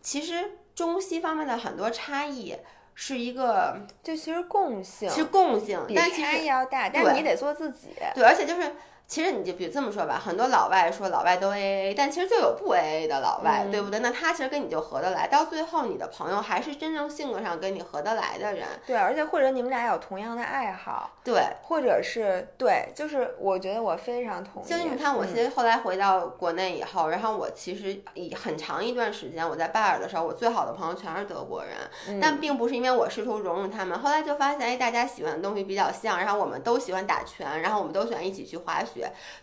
其实中西方面的很多差异是一个就其实共性是共性，比但其实差异要大，但是你得做自己。对，而且就是。其实你就比如这么说吧，很多老外说老外都 A A，但其实就有不 A A 的老外，嗯对不对？那他其实跟你就合得来，到最后你的朋友还是真正性格上跟你合得来的人。对，而且或者你们俩有同样的爱好，对，或者是对，就是我觉得我非常同意。就是你看，我嗯其实后来回到国内以后，然后我其实以很长一段时间我在拜尔的时候，我最好的朋友全是德国人，嗯但并不是因为我试图融入他们。后来就发现，哎，大家喜欢的东西比较像，然后我们都喜欢打拳，然后我们都喜欢一起去滑雪，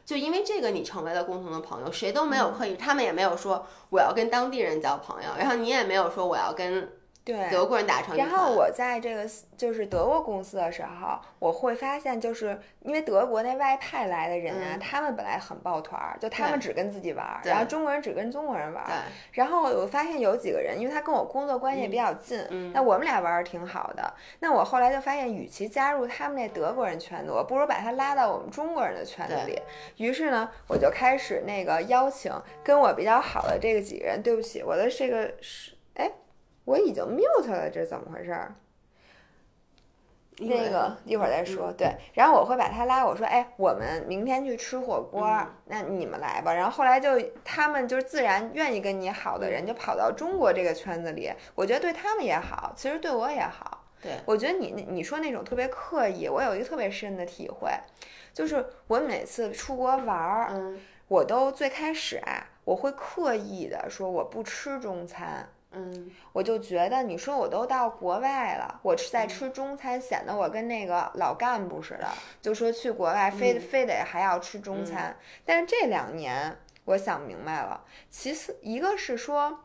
就因为这个你成为了共同的朋友，谁都没有刻意，他们也没有说我要跟当地人交朋友，然后你也没有说我要跟。对，德国人打成一。然后我在这个就是德国公司的时候，我会发现，就是因为德国那外派来的人啊，嗯他们本来很抱团儿，就他们只跟自己玩儿，然后中国人只跟中国人玩儿。然后我发现有几个人，因为他跟我工作关系也比较近，嗯那我们俩玩儿挺好的。那我后来就发现，与其加入他们那德国人圈子，我不如把他拉到我们中国人的圈子里。于是呢，我就开始那个邀请跟我比较好的这个几个人。对不起，我的这个是，哎，我已经 mute 了，这是怎么回事那个一会儿再说，对。然后我会把他拉，我说，哎，我们明天去吃火锅，嗯那你们来吧。然后后来就他们就是自然愿意跟你好的人，就跑到中国这个圈子里，我觉得对他们也好，其实对我也好。对，我觉得你你说那种特别刻意，我有一个特别深的体会，就是我每次出国玩儿，嗯我都最开始啊，我会刻意的说我不吃中餐。嗯我就觉得你说我都到国外了，我吃在吃中餐，显得我跟那个老干部似的，就说去国外非、嗯非得还要吃中餐。但是这两年我想明白了，其次一个是说。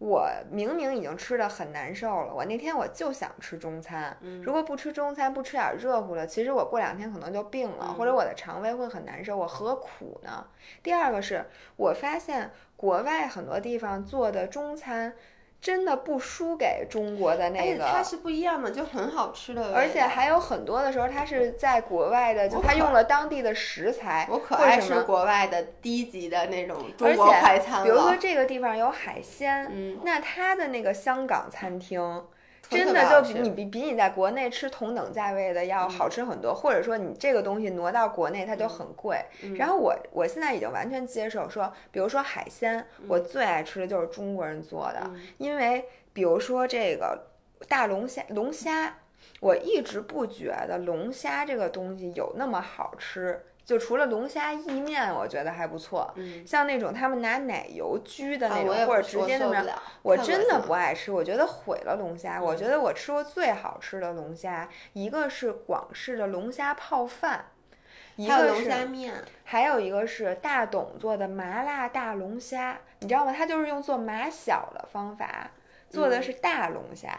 我明明已经吃的很难受了，我那天我就想吃中餐。嗯如果不吃中餐，不吃点热乎的，其实我过两天可能就病了，嗯或者我的肠胃会很难受，我何苦呢？第二个是我发现国外很多地方做的中餐真的不输给中国的那个，它是不一样的，就很好吃的。而且还有很多的时候，它是在国外的，就它用了当地的食材。我可爱吃国外的低级的那种中而国快餐了。且，比如说这个地方有海鲜，嗯，那它的那个香港餐厅。真的就比你比比你在国内吃同等价位的要好吃很多，或者说你这个东西挪到国内它就很贵。嗯然后我我现在已经完全接受说，比如说海鲜，我最爱吃的就是中国人做的，嗯因为比如说这个大龙虾，龙虾，我一直不觉得龙虾这个东西有那么好吃。就除了龙虾意面，我觉得还不错。嗯像那种他们拿奶油焗的那种，啊或者直接那么我真的不爱吃，我觉得毁了龙虾。我嗯觉得我吃过最好吃的龙虾，一个是广式的龙虾泡饭，一个是虾面，还有一个是大董做的麻辣大龙虾，你知道吗？它就是用做麻小的方法做的是大龙虾，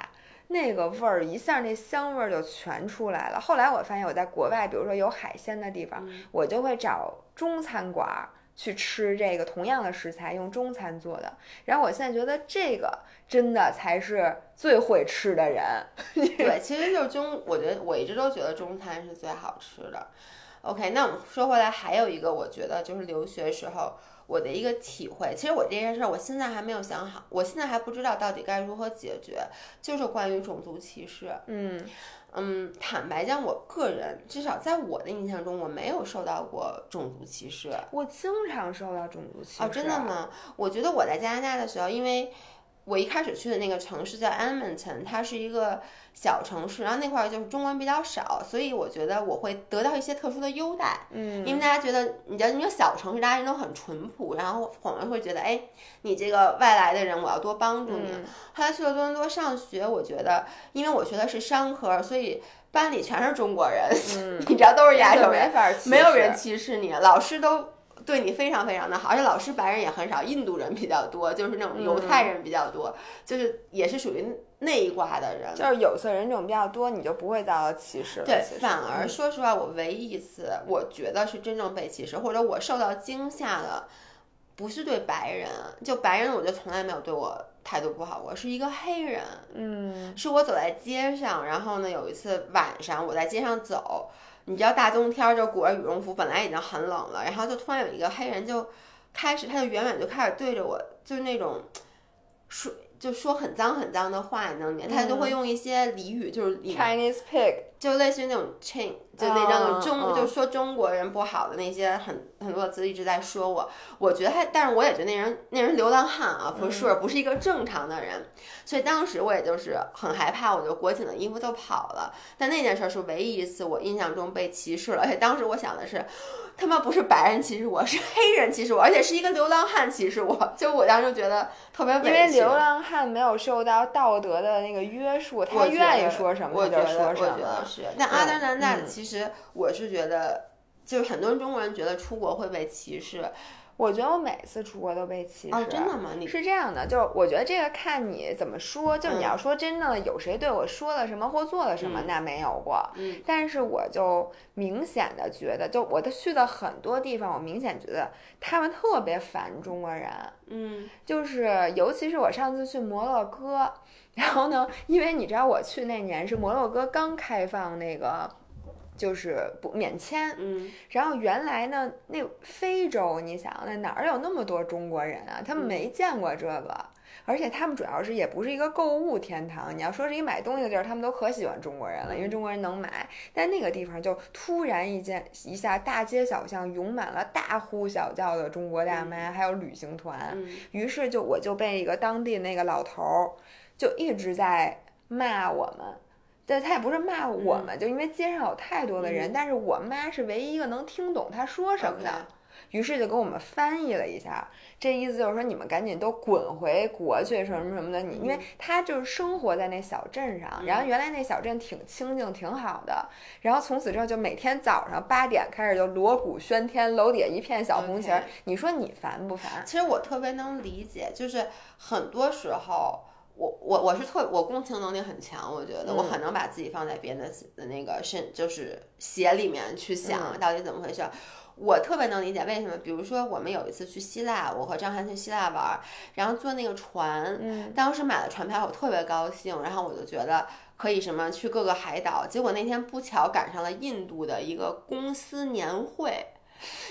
那个味儿一下那香味儿就全出来了。后来我发现我在国外，比如说有海鲜的地方，嗯我就会找中餐馆儿去吃这个同样的食材用中餐做的。然后我现在觉得这个真的才是最会吃的人。对，其实就是中，我觉得我一直都觉得中餐是最好吃的。OK，那我们说回来，还有一个我觉得就是留学时候我的一个体会。其实我这件事儿我现在还没有想好，我现在还不知道到底该如何解决，就是关于种族歧视。嗯嗯，坦白讲，我个人至少在我的印象中，我没有受到过种族歧视。我经常受到种族歧视。哦，真的？吗？我觉得我在加拿大的时候，因为我一开始去的那个城市叫 Edmonton，它是一个小城市，然后那块儿就是中国人比较少，所以我觉得我会得到一些特殊的优待。嗯，因为大家觉得，你知道，因为小城市大家人都很淳朴，然后我们会觉得，哎，你这个外来的人，我要多帮助你。嗯后来去了多伦多上学，我觉得，因为我学的是商科，所以班里全是中国人，嗯 你知道都是亚洲人没，法没有人歧视你，老师都对你非常非常的好，而且老师白人也很少，印度人比较多，就是那种犹太人比较多，就是也是属于那一挂的人。就是有色人种比较多，你就不会遭到歧视了。对反而嗯说实话，我唯一一次我觉得是真正被歧视，或者我受到惊吓的，不是对白人，就白人，我就从来没有对我态度不好过，是一个黑人。嗯是我走在街上，然后呢，有一次晚上我在街上走，你知道大冬天儿就裹着羽绒服，本来已经很冷了，然后就突然有一个黑人就开始，他就远远就开始对着我，就是那种说就说很脏很脏的话，你能理解？他就会用一些俚语，就是，Chinese pig，就类似于那种 chain，就那种嗯中，嗯就说中国人不好的那些很很多词一直在说我，我觉得还，但是我也觉得那人那人流浪汉啊，不是不是一个正常的人，所以当时我也就是很害怕，我就裹紧了衣服就跑了。但那件事是唯一一次我印象中被歧视了，而且当时我想的是，他妈不是白人歧视我，是黑人歧视我，而且是一个流浪汉歧视我，就我当时觉得特别委屈。因为流浪汉没有受到道德的那个约束，他愿意说什么我觉得就说什么。是，但阿德南大嗯其实我是觉得，就是很多中国人觉得出国会被歧视，我觉得我每次出国都被歧视。哦，真的吗？你是这样的，就是我觉得这个看你怎么说，就你要说真的有谁对我说了什么或做了什么，嗯那没有过。嗯但是我就明显的觉得，就我的去的很多地方，我明显觉得他们特别烦中国人。嗯就是尤其是我上次去摩洛哥，然后呢，因为你知道我去那年是摩洛哥刚开放那个。就是不免签，嗯然后原来呢，那非洲你想那哪儿有那么多中国人啊？他们嗯没见过这个，而且他们主要是也不是一个购物天堂。你要说是一买东西的地儿，他们都可喜欢中国人了，因为中国人能买。但那个地方就突然一见一下，大街小巷涌满了大呼小叫的中国大妈，还有旅行团。嗯于是就我就被一个当地那个老头儿就一直在骂我们。对他也不是骂我们，就因为街上有太多的人，嗯但是我妈是唯一一个能听懂他说什么的于是就给我们翻译了一下，这意思就是说你们赶紧都滚回国去什么什么的。你因为他就是生活在那小镇上，然后原来那小镇挺清静挺好的，然后从此之后就每天早上八点开始就锣鼓喧天，楼底下一片小红旗。你说你烦不烦？其实我特别能理解，就是很多时候。我我我是特我共情能力很强，我觉得我很能把自己放在别人的的那个身就是鞋里面去想到底怎么回事儿。我特别能理解为什么，比如说我们有一次去希腊，我和张翰去希腊玩儿，然后坐那个船，嗯，当时买了船票，我特别高兴，然后我就觉得可以什么去各个海岛，结果那天不巧赶上了印度的一个公司年会。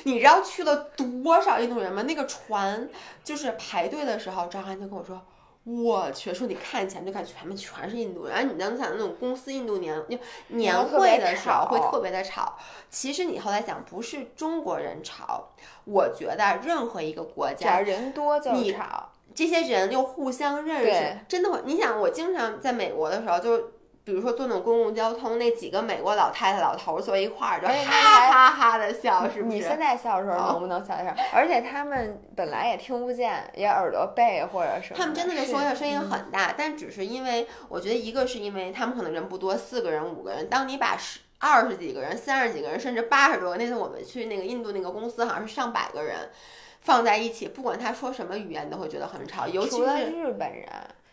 你知道去了多少印度人吗？那个船就是排队的时候，张翰就跟我说：“我去，说你看前就看前面全是印度人，然后你能想那种公司印度年就年会的时候会特别的吵。其实你后来想，不是中国人吵，我觉得任何一个国家人多就你吵。这些人又互相认识，真的会。你想，我经常在美国的时候，就是比如说坐那种公共交通，那几个美国老太太、老头儿坐一块儿，就而且那哈哈哈的笑，是不是？你现在笑的时候哦能不能笑一下？而且他们本来也听不见，也耳朵背或者什么。他们真的就是说话声音很大，但只是因为我觉得一个是因为他们可能人不多，四个人、五个人，当你把十二十几个人、三十几个人，甚至八十多个，那次我们去那个印度那个公司，好像是上百个人放在一起，不管他说什么语言，你都会觉得很吵，尤其是日本人，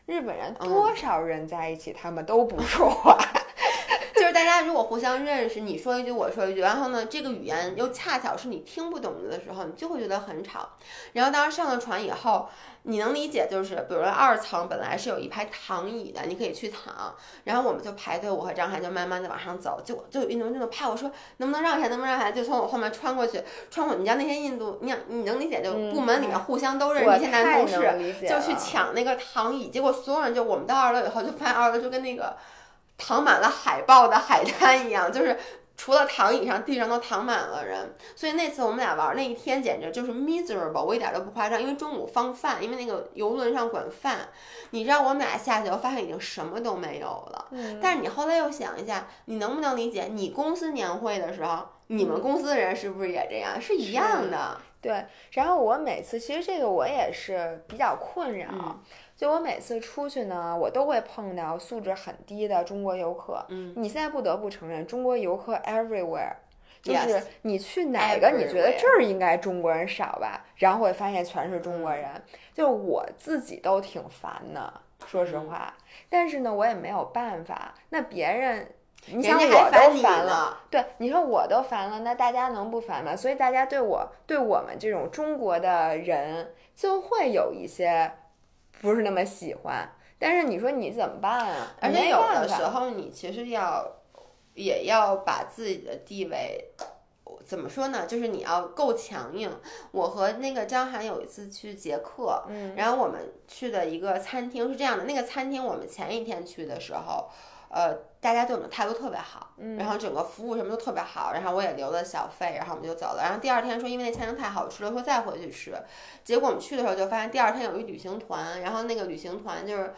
日本人嗯多少人在一起，他们都不说话。就是大家如果互相认识，你说一句我说一句，然后呢，这个语言又恰巧是你听不懂的时候，你就会觉得很吵。然后当时上了船以后，你能理解，就是比如说二层本来是有一排躺椅的，你可以去躺，然后我们就排队，我和张涵就慢慢的往上走，就就有印度人就拍我说能不能让一下，能不能让一下，就从我后面穿过去，穿过，你知道那些印度，你想你能理解，就嗯部门里面互相都认识我一些男同事，就去抢那个躺椅，结果所有人就我们到二楼以后，就发现二楼就跟那个躺满了海豹的海滩一样，就是除了躺椅上，地上都躺满了人。所以那次我们俩玩那一天简直就是 miserable，我一点都不夸张，因为中午放饭，因为那个游轮上管饭，你知道我们俩下去，我发现已经什么都没有了。嗯但是你后来又想一下，你能不能理解，你公司年会的时候，你们公司的人是不是也这样？是一样的。对，然后我每次其实这个我也是比较困扰，嗯就我每次出去呢，我都会碰到素质很低的中国游客。嗯，你现在不得不承认，中国游客 everywhere。就是你去哪个，你觉得这儿应该中国人少吧，然后会发现全是中国嗯人，就是我自己都挺烦的，说实嗯话。但是呢，我也没有办法。那别人，你想我都烦，了，对，你说我都烦了，那大家能不烦吗？所以大家对我对我们这种中国的人就会有一些不是那么喜欢。但是你说你怎么办啊？而且有的时候你其实要也要把自己的地位。怎么说呢？就是你要够强硬。我和那个张涵有一次去捷克，嗯然后我们去的一个餐厅是这样的，那个餐厅我们前一天去的时候，呃，大家对我们态度特别好，嗯然后整个服务什么都特别好，然后我也留了小费，然后我们就走了。然后第二天说，因为那餐厅太好吃了，说再回去吃。结果我们去的时候就发现第二天有一旅行团，然后那个旅行团就是。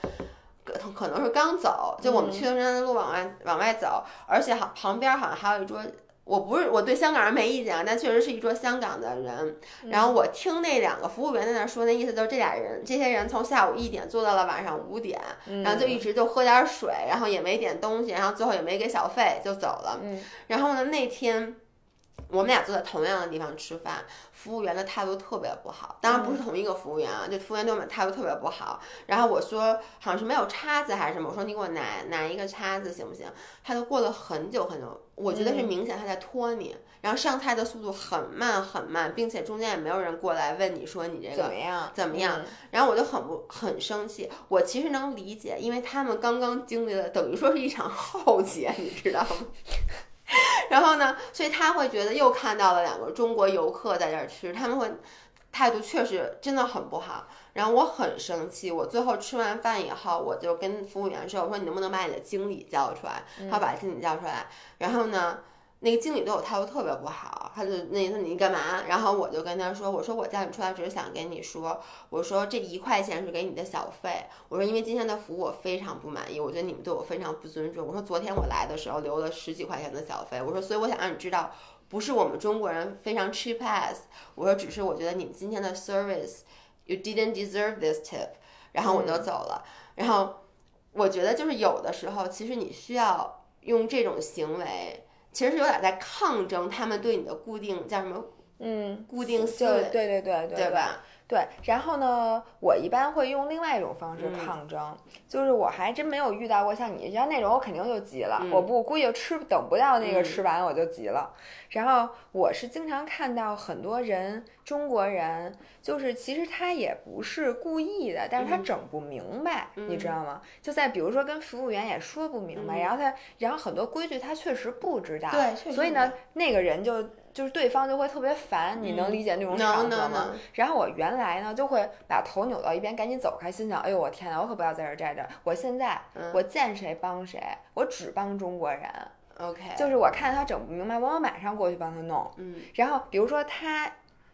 可可能是刚走，就我们去的时候路往外往外走，而且好旁边好像还有一桌，我不是我对香港人没意见啊，但确实是一桌香港的人。然后我听那两个服务员在那说，那意思就是这俩人，这些人从下午一点坐到了晚上五点，嗯然后就一直就喝点水，然后也没点东西，然后最后也没给小费就走了。嗯然后呢，那天我们俩坐在同样的地方吃饭，服务员的态度特别不好。当然不是同一个服务员啊，就服务员对我们态度特别不好。然后我说好像是没有叉子还是什么，我说你给我拿拿一个叉子行不行？他就过了很久很久，我觉得是明显他在拖你。然后上菜的速度很慢很慢，并且中间也没有人过来问你说你这个怎么样？怎么样？然后我就很不很生气。我其实能理解，因为他们刚刚经历了等于说是一场浩劫，你知道吗？然后呢，所以他会觉得又看到了两个中国游客在这儿吃，他们会态度确实真的很不好。然后我很生气，我最后吃完饭以后，我就跟服务员说：“我说你能不能把你的经理叫出来？”他把经理叫出来，然后呢？那个经理对我态度特别不好，他就那意思你干嘛？然后我就跟他说，我说我叫你出来只是想跟你说，我说这一块钱是给你的小费，我说因为今天的服务我非常不满意，我觉得你们对我非常不尊重，我说昨天我来的时候留了十几块钱的小费，我说所以我想让你知道，不是我们中国人非常 cheap ass，我说只是我觉得你们今天的 service you didn't deserve this tip，然后我就走了，然后我觉得就是有的时候其实你需要用这种行为。其实是有点在抗争他们对你的固定叫什么？嗯，固定思维，对对对对，对吧？对，然后呢，我一般会用另外一种方式抗争，就是我还真没有遇到过像你这样那种，我肯定就急了，我不估计吃等不到那个吃完我就急了。然后我是经常看到很多人，中国人就是其实他也不是故意的，但是他整不明白，你知道吗？就在比如说跟服务员也说不明白，然后他然后很多规矩他确实不知道，对，所以呢，那个人就。就是对方就会特别烦，你能理解那种场合吗？然后我原来呢就会把头扭到一边，赶紧走开，心想：哎呦我天呐，我可不要在这儿站着！我现在我见谁帮谁，我只帮中国人。OK，就是我看他整不明白，我马上过去帮他弄。嗯，然后比如说他。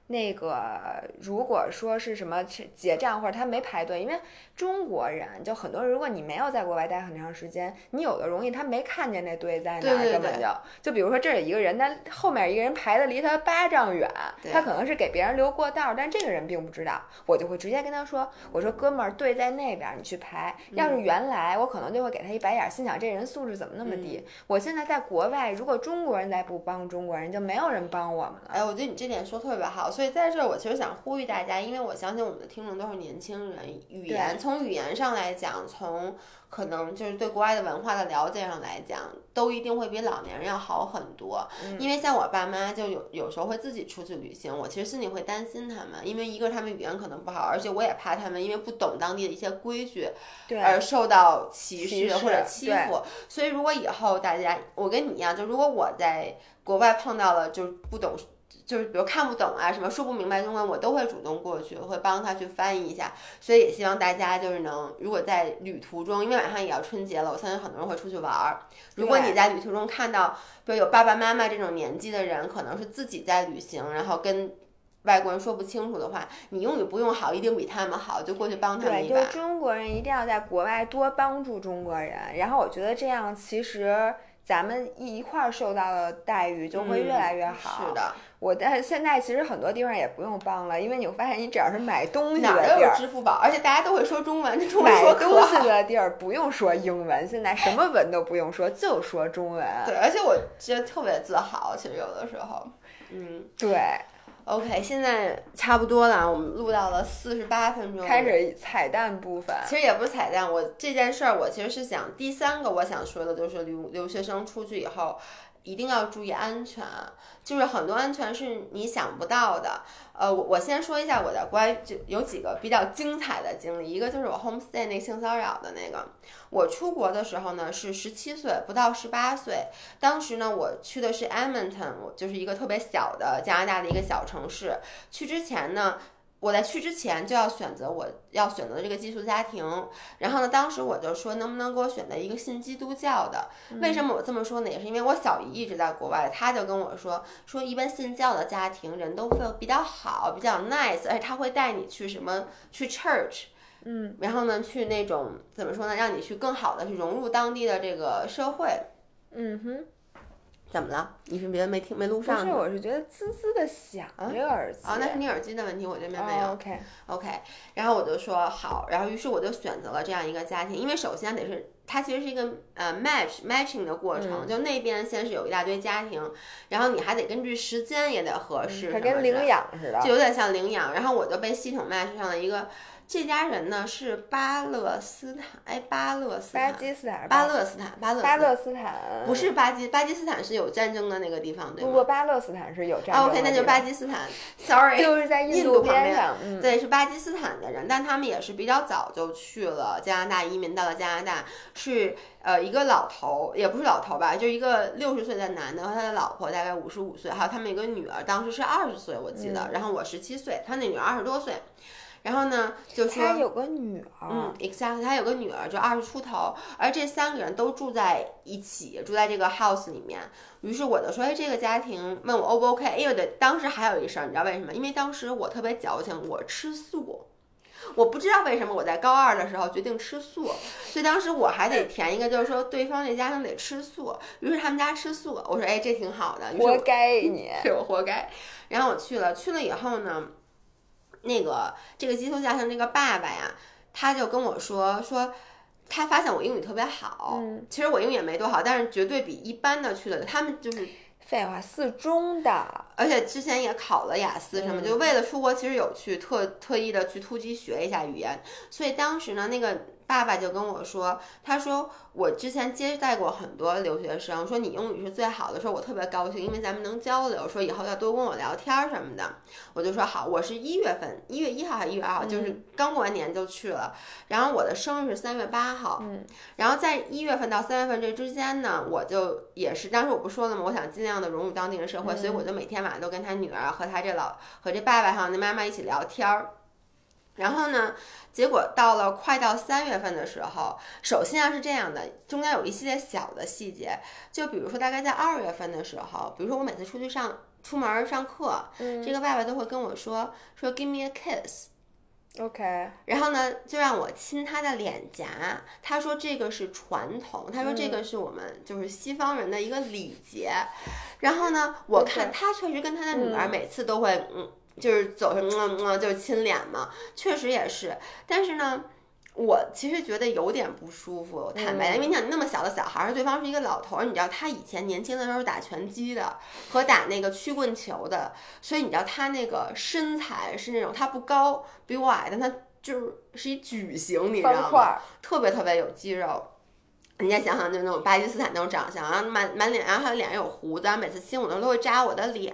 那个，如果说是什么结账或者他没排队，因为中国人就很多，如果你没有在国外待很长时间，你有的容易他没看见那队在哪，根本就就比如说这有一个人，但后面一个人排的离他八丈远，他可能是给别人留过道，但这个人并不知道，我就会直接跟他说，我说哥们儿队在那边，你去排。要是原来我可能就会给他一白眼，心想这人素质怎么那么低。我现在在国外，如果中国人再不帮中国人，就没有人帮我们了。哎，我觉得你这点说特别好。所以在这儿，我其实想呼吁大家，因为我相信我们的听众都是年轻人，语言从语言上来讲，从可能就是对国外的文化的了解上来讲，都一定会比老年人要好很多。因为像我爸妈就有有时候会自己出去旅行，我其实心里会担心他们，因为一个他们语言可能不好，而且我也怕他们因为不懂当地的一些规矩，而受到歧视或者欺负。所以如果以后大家，我跟你一样，就如果我在国外碰到了就是不懂。就是比如看不懂啊，什么说不明白中文，我都会主动过去，会帮他去翻译一下。所以也希望大家就是能，如果在旅途中，因为马上也要春节了，我相信很多人会出去玩儿。如果你在旅途中看到，比如有爸爸妈妈这种年纪的人，可能是自己在旅行，然后跟外国人说不清楚的话，你英语不用好，一定比他们好，就过去帮他们一把。对，就中国人一定要在国外多帮助中国人，然后我觉得这样其实。咱们一一块儿受到的待遇就会越来越好。是的，我但现在其实很多地方也不用帮了，因为你会发现，你只要是买东西的地儿，支付宝，而且大家都会说中文，这中文买东西的地儿不用说英文，现在什么文都不用说，就说中文。对，而且我觉得特别自豪，其实有的时候，嗯，对。OK，现在差不多了，我们录到了四十八分钟，开始彩蛋部分。其实也不是彩蛋，我这件事儿，我其实是想第三个我想说的，就是留留学生出去以后。一定要注意安全，就是很多安全是你想不到的。呃，我我先说一下我的关，就有几个比较精彩的经历。一个就是我 homestay 那性骚扰的那个。我出国的时候呢是十七岁，不到十八岁。当时呢我去的是 Edmonton，就是一个特别小的加拿大的一个小城市。去之前呢。我在去之前就要选择我要选择的这个寄宿家庭，然后呢，当时我就说能不能给我选择一个信基督教的？为什么我这么说呢？也是因为我小姨一直在国外，她就跟我说说一般信教的家庭人都会比较好，比较 nice，而且他会带你去什么去 church，嗯，然后呢去那种怎么说呢，让你去更好的去融入当地的这个社会，嗯哼。怎么了？你是觉得没听没录上？不是，我是觉得滋滋的响，这个耳机。哦，那是你耳机的问题，我这边没有。OK OK，然后我就说好，然后于是我就选择了这样一个家庭，因为首先得是它其实是一个呃 match matching 的过程，就那边先是有一大堆家庭，然后你还得根据时间也得合适，它跟领养似的，就有点像领养。然后我就被系统 match 上了一个。这家人呢是巴勒斯坦，哎，巴勒斯坦，巴基斯坦，巴勒斯坦，巴勒巴勒斯坦，不是巴基，巴基斯坦是有战争的那个地方，对吗？不，巴勒斯坦是有战争。OK，那就巴基斯坦，Sorry，就是在印度旁边。上，对，是巴基斯坦的人，但他们也是比较早就去了加拿大，移民到了加拿大，是呃一个老头，也不是老头吧，就一个六十岁的男的和他的老婆大概五十五岁，还有他们一个女儿，当时是二十岁，我记得，然后我十七岁，他那女儿二十多岁。然后呢，就说他有个女儿，嗯，exactly，他有个女儿，就二十出头，而这三个人都住在一起，住在这个 house 里面。于是我就说，哎，这个家庭问我 O 不 OK？哎呦对，当时还有一事儿，你知道为什么？因为当时我特别矫情，我吃素，我不知道为什么我在高二的时候决定吃素，所以当时我还得填一个，就是说对方那家庭得吃素。于是他们家吃素，我说，哎，这挺好的，活该你，是我活该。然后我去了，去了以后呢？那个这个寄宿家庭那个爸爸呀，他就跟我说说，他发现我英语特别好，嗯，其实我英语也没多好，但是绝对比一般的去的他们就是废话四中的，而且之前也考了雅思什么，就为了出国，其实有去特特意的去突击学一下语言，所以当时呢，那个爸爸就跟我说，他说。我之前接待过很多留学生，说你英语是最好的，说我特别高兴，因为咱们能交流，说以后要多跟我聊天什么的。我就说好，我是一月份，一月一号还是一月二号，就是刚过完年就去了。然后我的生日是三月八号，嗯，然后在一月份到三月份这之间呢，我就也是，当时我不说了吗？我想尽量的融入当地人社会，所以我就每天晚上都跟他女儿和他这老和这爸爸还有那妈妈一起聊天儿。然后呢？结果到了快到三月份的时候，首先啊是这样的，中间有一系列小的细节，就比如说大概在二月份的时候，比如说我每次出去上出门上课，这个爸爸都会跟我说说 Give me a kiss，OK，然后呢就让我亲他的脸颊，他说这个是传统，他说这个是我们就是西方人的一个礼节，然后呢我看他确实跟他的女儿每次都会嗯。就是走上嗯嗯，就是亲脸嘛，确实也是。但是呢，我其实觉得有点不舒服，坦白，因为你想那么小的小孩儿，对方是一个老头儿，你知道他以前年轻的时候打拳击的和打那个曲棍球的，所以你知道他那个身材是那种他不高，比我矮，但他就是是一矩形，你知道吗？特别特别有肌肉。你再想想，就那种巴基斯坦那种长相，然后满满脸，然后他脸上有胡子，每次亲我的时候都会扎我的脸。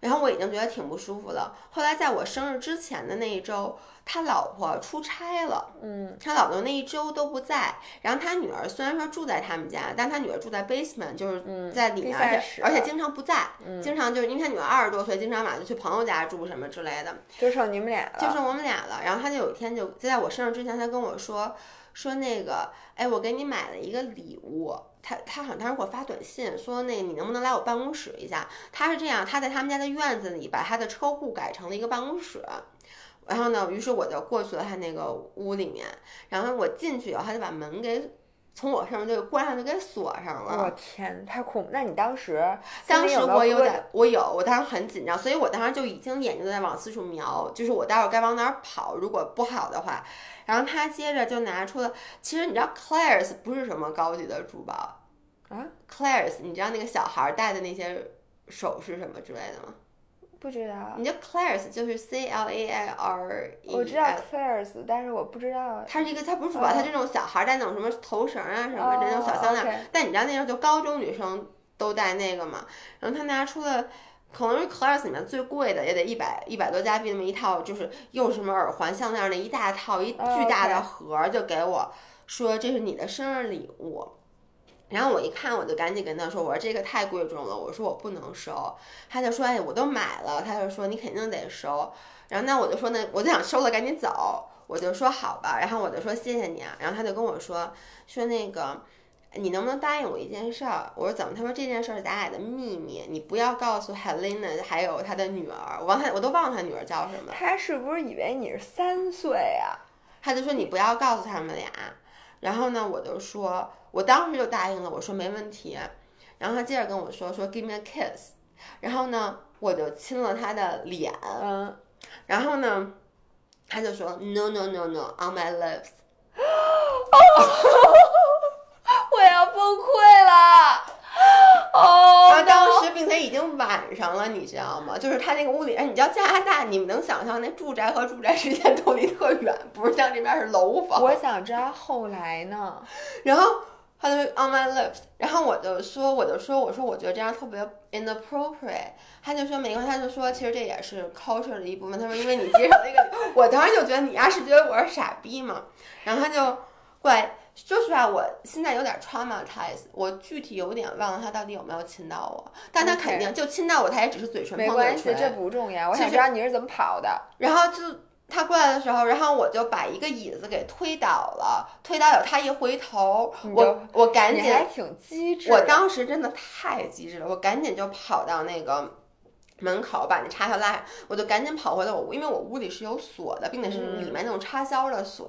然后我已经觉得挺不舒服了。后来在我生日之前的那一周，他老婆出差了，嗯，他老婆那一周都不在。然后他女儿虽然说住在他们家，但他女儿住在 basement，就是在里面，而且而且经常不在，经常就是因为他女儿二十多岁，经常晚上就去朋友家住什么之类的。就剩你们俩了，就剩我们俩了。然后他就有一天就在我生日之前，他跟我说说那个，哎，我给你买了一个礼物。他他好像当时给我发短信说，那你能不能来我办公室一下？他是这样，他在他们家的院子里把他的车库改成了一个办公室，然后呢，于是我就过去了他那个屋里面，然后我进去以后，他就把门给从我上面就关上，就给锁上了。我天，太恐怖！那你当时当时我有点，我有，我当时很紧张，所以我当时就已经眼睛在往四处瞄，就是我待会儿该往哪儿跑，如果不好的话。然后他接着就拿出了，其实你知道，Claire's 不是什么高级的珠宝。啊，Claire's，你知道那个小孩戴的那些首饰什么之类的吗？不知道。你叫 Claire's，就是 C L A I R E。我知道 Claire's，但是我不知道。它是一个，它不是珠宝，它这种小孩戴那种什么头绳啊什么的那种小项链。但你知道那时候就高中女生都戴那个嘛？然后他拿出了，可能是 Claire's 里面最贵的，也得一百一百多加币那么一套，就是又什么耳环、项链那一大套，一巨大的盒，就给我说这是你的生日礼物。然后我一看，我就赶紧跟他说：“我说这个太贵重了，我说我不能收。”他就说：“哎，我都买了。”他就说：“你肯定得收。”然后那我就说：“那我就想收了，赶紧走。”我就说：“好吧。”然后我就说：“谢谢你啊。”然后他就跟我说：“说那个，你能不能答应我一件事儿？”我说：“怎么？”他说：“这件事儿咱俩的秘密，你不要告诉 Helena 还有他的女儿。”我忘他，我都忘了他女儿叫什么。他是不是以为你是三岁啊？他就说：“你不要告诉他们俩。”然后呢，我就说。我当时就答应了，我说没问题。然后他接着跟我说说 give me a kiss，然后呢，我就亲了他的脸，嗯，然后呢，他就说 no no no no on my lips，我要 崩溃了。哦，然后当时并且已经晚上了，你知道吗？就是他那个屋里，哎，你知道加拿大，你们能想象那住宅和住宅之间都离特远，不是像这边是楼房。我想知道后来呢？然后他就 on my lips，然后我就说，我就说，我说我觉得这样特别 inappropriate。他就说没关系，他就说其实这也是 culture 的一部分。他说因为你接受那个，我当时就觉得你丫是觉得我是傻逼嘛。然后他就过来。说实话，我现在有点 traumatized，我具体有点忘了他到底有没有亲到我，但他肯定就亲到我，他也只是嘴唇碰嘴唇。没关系，这不重要。我想知道你是怎么跑的。然后就他过来的时候，然后我就把一个椅子给推倒了，推倒了，他一回头，我我赶紧，还挺机智。我当时真的太机智了，我赶紧就跑到那个门口，把那插销拉上，我就赶紧跑回了我屋，因为我屋里是有锁的，并且是里面那种插销的锁。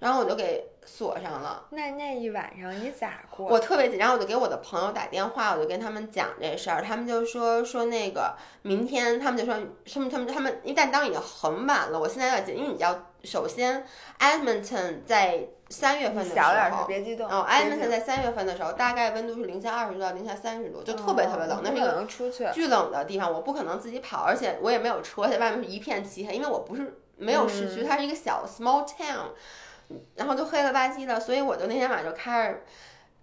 然后我就给锁上了。那那一晚上你咋过？我特别紧张，我就给我的朋友打电话，我就跟他们讲这事儿，他们就说说那个明天，他们就说他们他们他们，因为但当已经很晚了，我现在有点紧，因为你要首先，Edmonton 在三月份的时候，别激动。哦，Edmonton 在三月份的时候，大概温度是零下二十度到零下三十度，就特别特别冷，那是一个巨冷的地方，我不可能自己跑，而且我也没有车，在外面是一片漆黑，因为我不是没有市区，它是一个小 small town。然后就黑了吧唧的，所以我就那天晚上就开着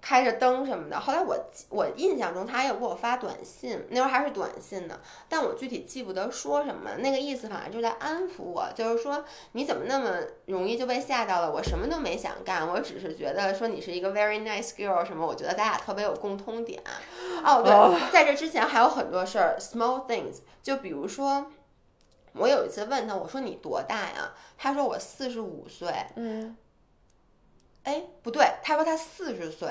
开着灯什么的。后来我我印象中他还有给我发短信，那会儿还是短信呢，但我具体记不得说什么。那个意思反正就在安抚我，就是说你怎么那么容易就被吓到了？我什么都没想干，我只是觉得说你是一个 very nice girl 什么，我觉得咱俩特别有共通点。哦，对，在这之前还有很多事儿，small things，就比如说。我有一次问他，我说你多大呀？他说我四十五岁。嗯，哎，不对，他说他四十岁。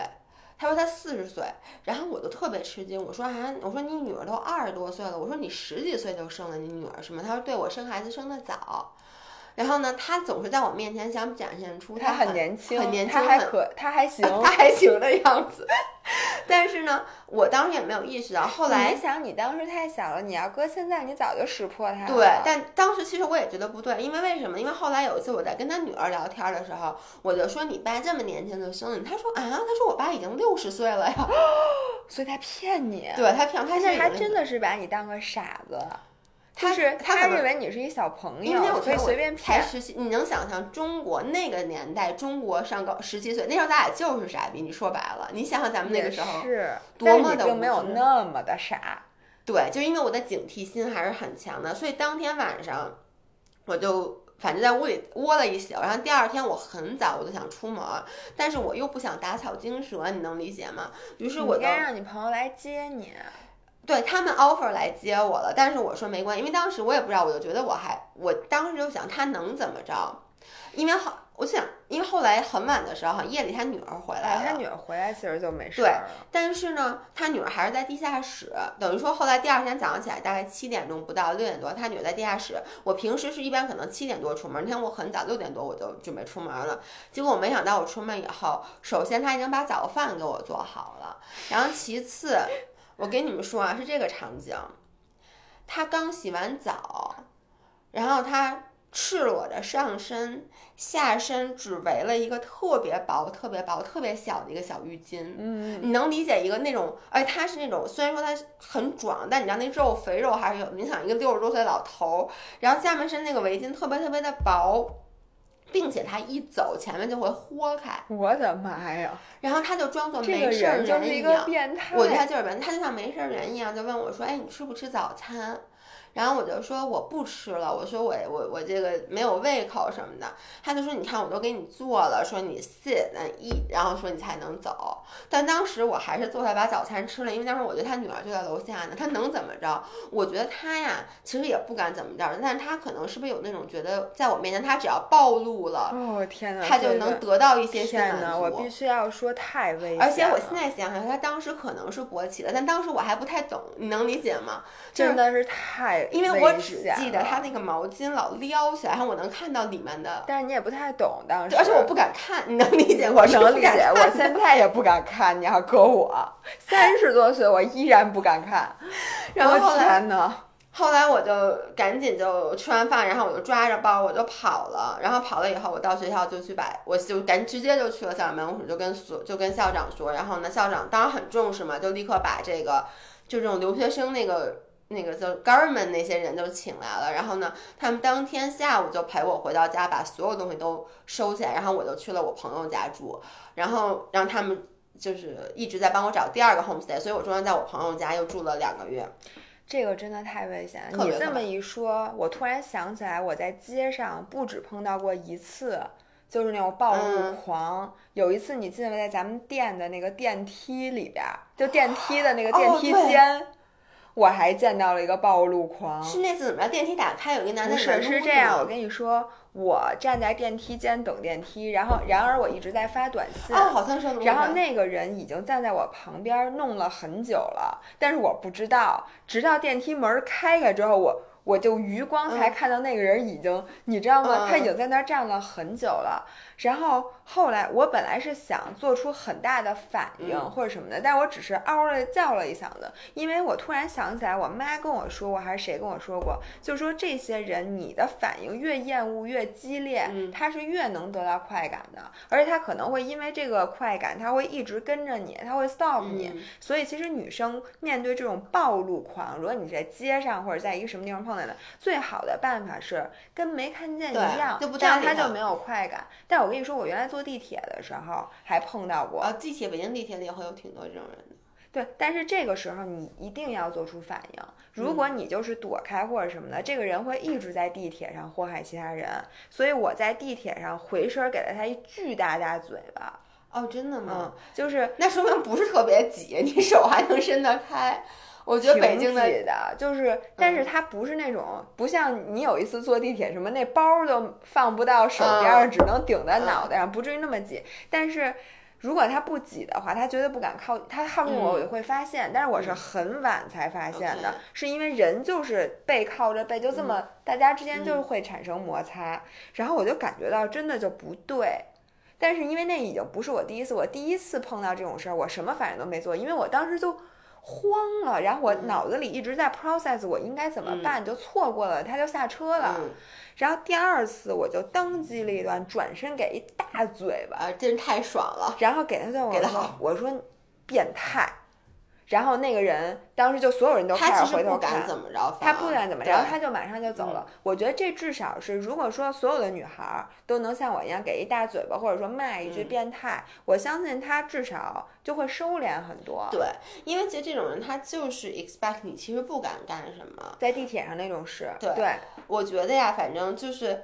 他说他四十岁，然后我就特别吃惊。我说啊，我说你女儿都二十多岁了，我说你十几岁就生了你女儿是吗？他说对，我生孩子生的早。然后呢，他总是在我面前想展现出他很年轻，很年轻，他还可他还行，他还行的样子。但是呢，我当时也没有意识到。后来想，你当时太小了，你要搁现在，你早就识破他了。对，但当时其实我也觉得不对，因为为什么？因为后来有一次我在跟他女儿聊天的时候，我就说你爸这么年轻就生了你，他说啊，他说我爸已经六十岁了呀，所以他骗你。对他骗，他现在还真的是把你当个傻子。就是他认为你是一小朋友，因为我可以随便才十七。你能想象中国那个年代，中国上高十七岁那时候，咱俩就是傻逼。你说白了，你想想咱们那个时候是多么的并没有那么的傻。对，就因为我的警惕心还是很强的，所以当天晚上我就反正在屋里窝了一宿。然后第二天我很早我就想出门，但是我又不想打草惊蛇，你能理解吗？于是我就应该让你朋友来接你。对他们 offer 来接我了，但是我说没关系，因为当时我也不知道，我就觉得我还，我当时就想他能怎么着，因为好，我想，因为后来很晚的时候哈，夜里他女儿回来了，他女儿回来其实就没事了。对，但是呢，他女儿还是在地下室，等于说后来第二天早上起来大概七点钟不到六点多，他女儿在地下室。我平时是一般可能七点多出门，那天我很早六点多我就准备出门了，结果我没想到我出门以后，首先他已经把早饭给我做好了，然后其次。我跟你们说啊，是这个场景，他刚洗完澡，然后他赤裸着上身，下身只围了一个特别薄、特别薄、特别小的一个小浴巾。嗯，你能理解一个那种，哎，他是那种虽然说他很壮，但你知道那肉肥肉还是有。你想一个六十多岁老头，然后下半身那个围巾特别特别的薄。并且他一走，前面就会豁开。我的妈呀！然后他就装作没事人一样。我觉得他就是变，他就像没事人一样，就问我说：“哎，你吃不吃早餐？”然后我就说我不吃了，我说我我我这个没有胃口什么的。他就说你看我都给你做了，说你 sit and eat，然后说你才能走。但当时我还是坐下把早餐吃了，因为当时我觉得他女儿就在楼下呢，他能怎么着？我觉得他呀，其实也不敢怎么着，但是他可能是不是有那种觉得在我面前他只要暴露了，哦天哪，他就能得到一些心满足。我必须要说太危险。而且我现在想想，他当时可能是勃起的，但当时我还不太懂，你能理解吗？真的是太。太因为我只记得他那个毛巾老撩起来，然后我能看到里面的，但是你也不太懂当时，而且我不敢看，你能理解我能理解，我现在也不敢看。你要搁我 三十多岁，我依然不敢看。然后后来呢，后来我就赶紧就吃完饭，然后我就抓着包我就跑了，然后跑了以后，我到学校就去把我就赶直接就去了校长办公室，就跟所就跟校长说，然后呢校长当然很重视嘛，就立刻把这个就这种留学生那个。那个叫 government 那些人就请来了，然后呢，他们当天下午就陪我回到家，把所有东西都收起来，然后我就去了我朋友家住，然后让他们就是一直在帮我找第二个 homestay，所以我中间在我朋友家又住了两个月。这个真的太危险了！你这么一说，我突然想起来，我在街上不止碰到过一次，就是那种暴露嗯狂。有一次，你记得在咱们店的那个电梯里边儿，就电梯的那个电梯间，我还见到了一个暴露狂。是那次怎么着？电梯打开有一个男的不是，是这样，我跟你说，我站在电梯间等电梯，然后然而我一直在发短信。哦，好像是然后那个人已经站在我旁边弄了很久了，但是我不知道，直到电梯门开开之后，我我就余光才嗯看到那个人已经，你知道吗？嗯他已经在那儿站了很久了。然后后来我本来是想做出很大的反应嗯或者什么的，但我只是嗷的叫了一嗓子，因为我突然想起来，我妈跟我说过，还是谁跟我说过，就说这些人你的反应越厌恶越激烈，嗯他是越能得到快感的，而且他可能会因为这个快感，他会一直跟着你，他会 stop 你。嗯所以其实女生面对这种暴露狂，如果你在街上或者在一个什么地方碰见的，最好的办法是跟没看见一样，就不这样他他就没有快感。但我跟你说，我原来坐地铁的时候还碰到过，啊，地铁北京地铁里也会有挺多这种人的。对，但是这个时候你一定要做出反应。如果你就是躲开或者什么的，这个人会一直在地铁上祸害其他人。所以我在地铁上回身给了他一巨大大嘴巴，哦，真的嗯吗？，就是那说明不是特别挤，你手还能伸得开。我觉得北京的挤的，就是，但是它不是那种，不像你有一次坐地铁什么那包儿都放不到手边儿，嗯。只能顶在脑袋上，不至于那么挤。但是如果它不挤的话，它绝对不敢靠，它靠近我，嗯我就会发现。但是我是嗯。很晚才发现的是因为人就是背靠着背，就这么大家之间嗯。就会产生摩擦，然后我就感觉到真的就不对。但是因为那已经不是我第一次，我第一次碰到这种事儿，我什么反应都没做，因为我当时就慌了，然后我嗯脑子里一直在 process 我应该怎么办，就错过了，他就下车了。嗯然后第二次我就当机立断，转身给一大嘴巴，啊，真是太爽了。然后给他就我说给他好我说变态。然后那个人当时就所有人都开始回头看敢，怎么着，他不敢怎么着，对嗯他就马上就走了。我觉得这至少是，如果说所有的女孩儿都能像我一样给一大嘴巴，或者说骂一句嗯变态，我相信他至少就会收敛很多。对，因为其实这种人他就是 expect 你其实不敢干什么。在地铁上那种事，对对，我觉得呀，反正就是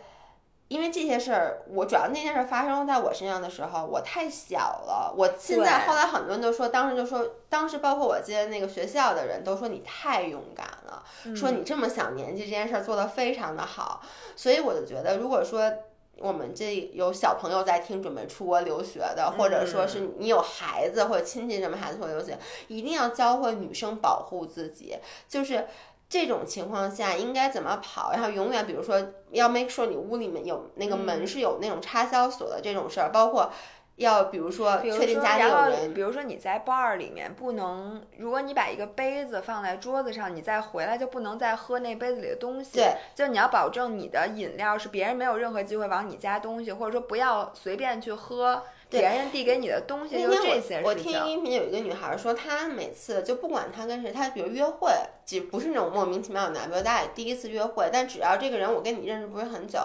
因为这些事儿，我主要那件事儿发生在我身上的时候，我太小了。我现在后来很多人都说，当时就说，当时包括我接那个学校的人都说你太勇敢了，说嗯你这么小年纪这件事儿做得非常的好。所以我就觉得，如果说我们这有小朋友在听，准备出国留学的，或者说是你有孩子或者亲戚什么孩子出国留学，一定要教会女生保护自己，就是。这种情况下应该怎么跑？然后永远，比如说要 make sure 你屋里面有那个门嗯是有那种插销锁的这种事儿，包括要比如说比如说，确定家里有人比如说你在 bar 里面不能，如果你把一个杯子放在桌子上，你再回来就不能再喝那杯子里的东西。对，就你要保证你的饮料是别人没有任何机会往你加东西，或者说不要随便去喝对别人递给你的东西，这些事情。听音频有一个女孩说，她每次就不管她跟谁，她比如约会，只不是那种莫名其妙的男，比如咱俩第一次约会，但只要这个人我跟你认识不是很久，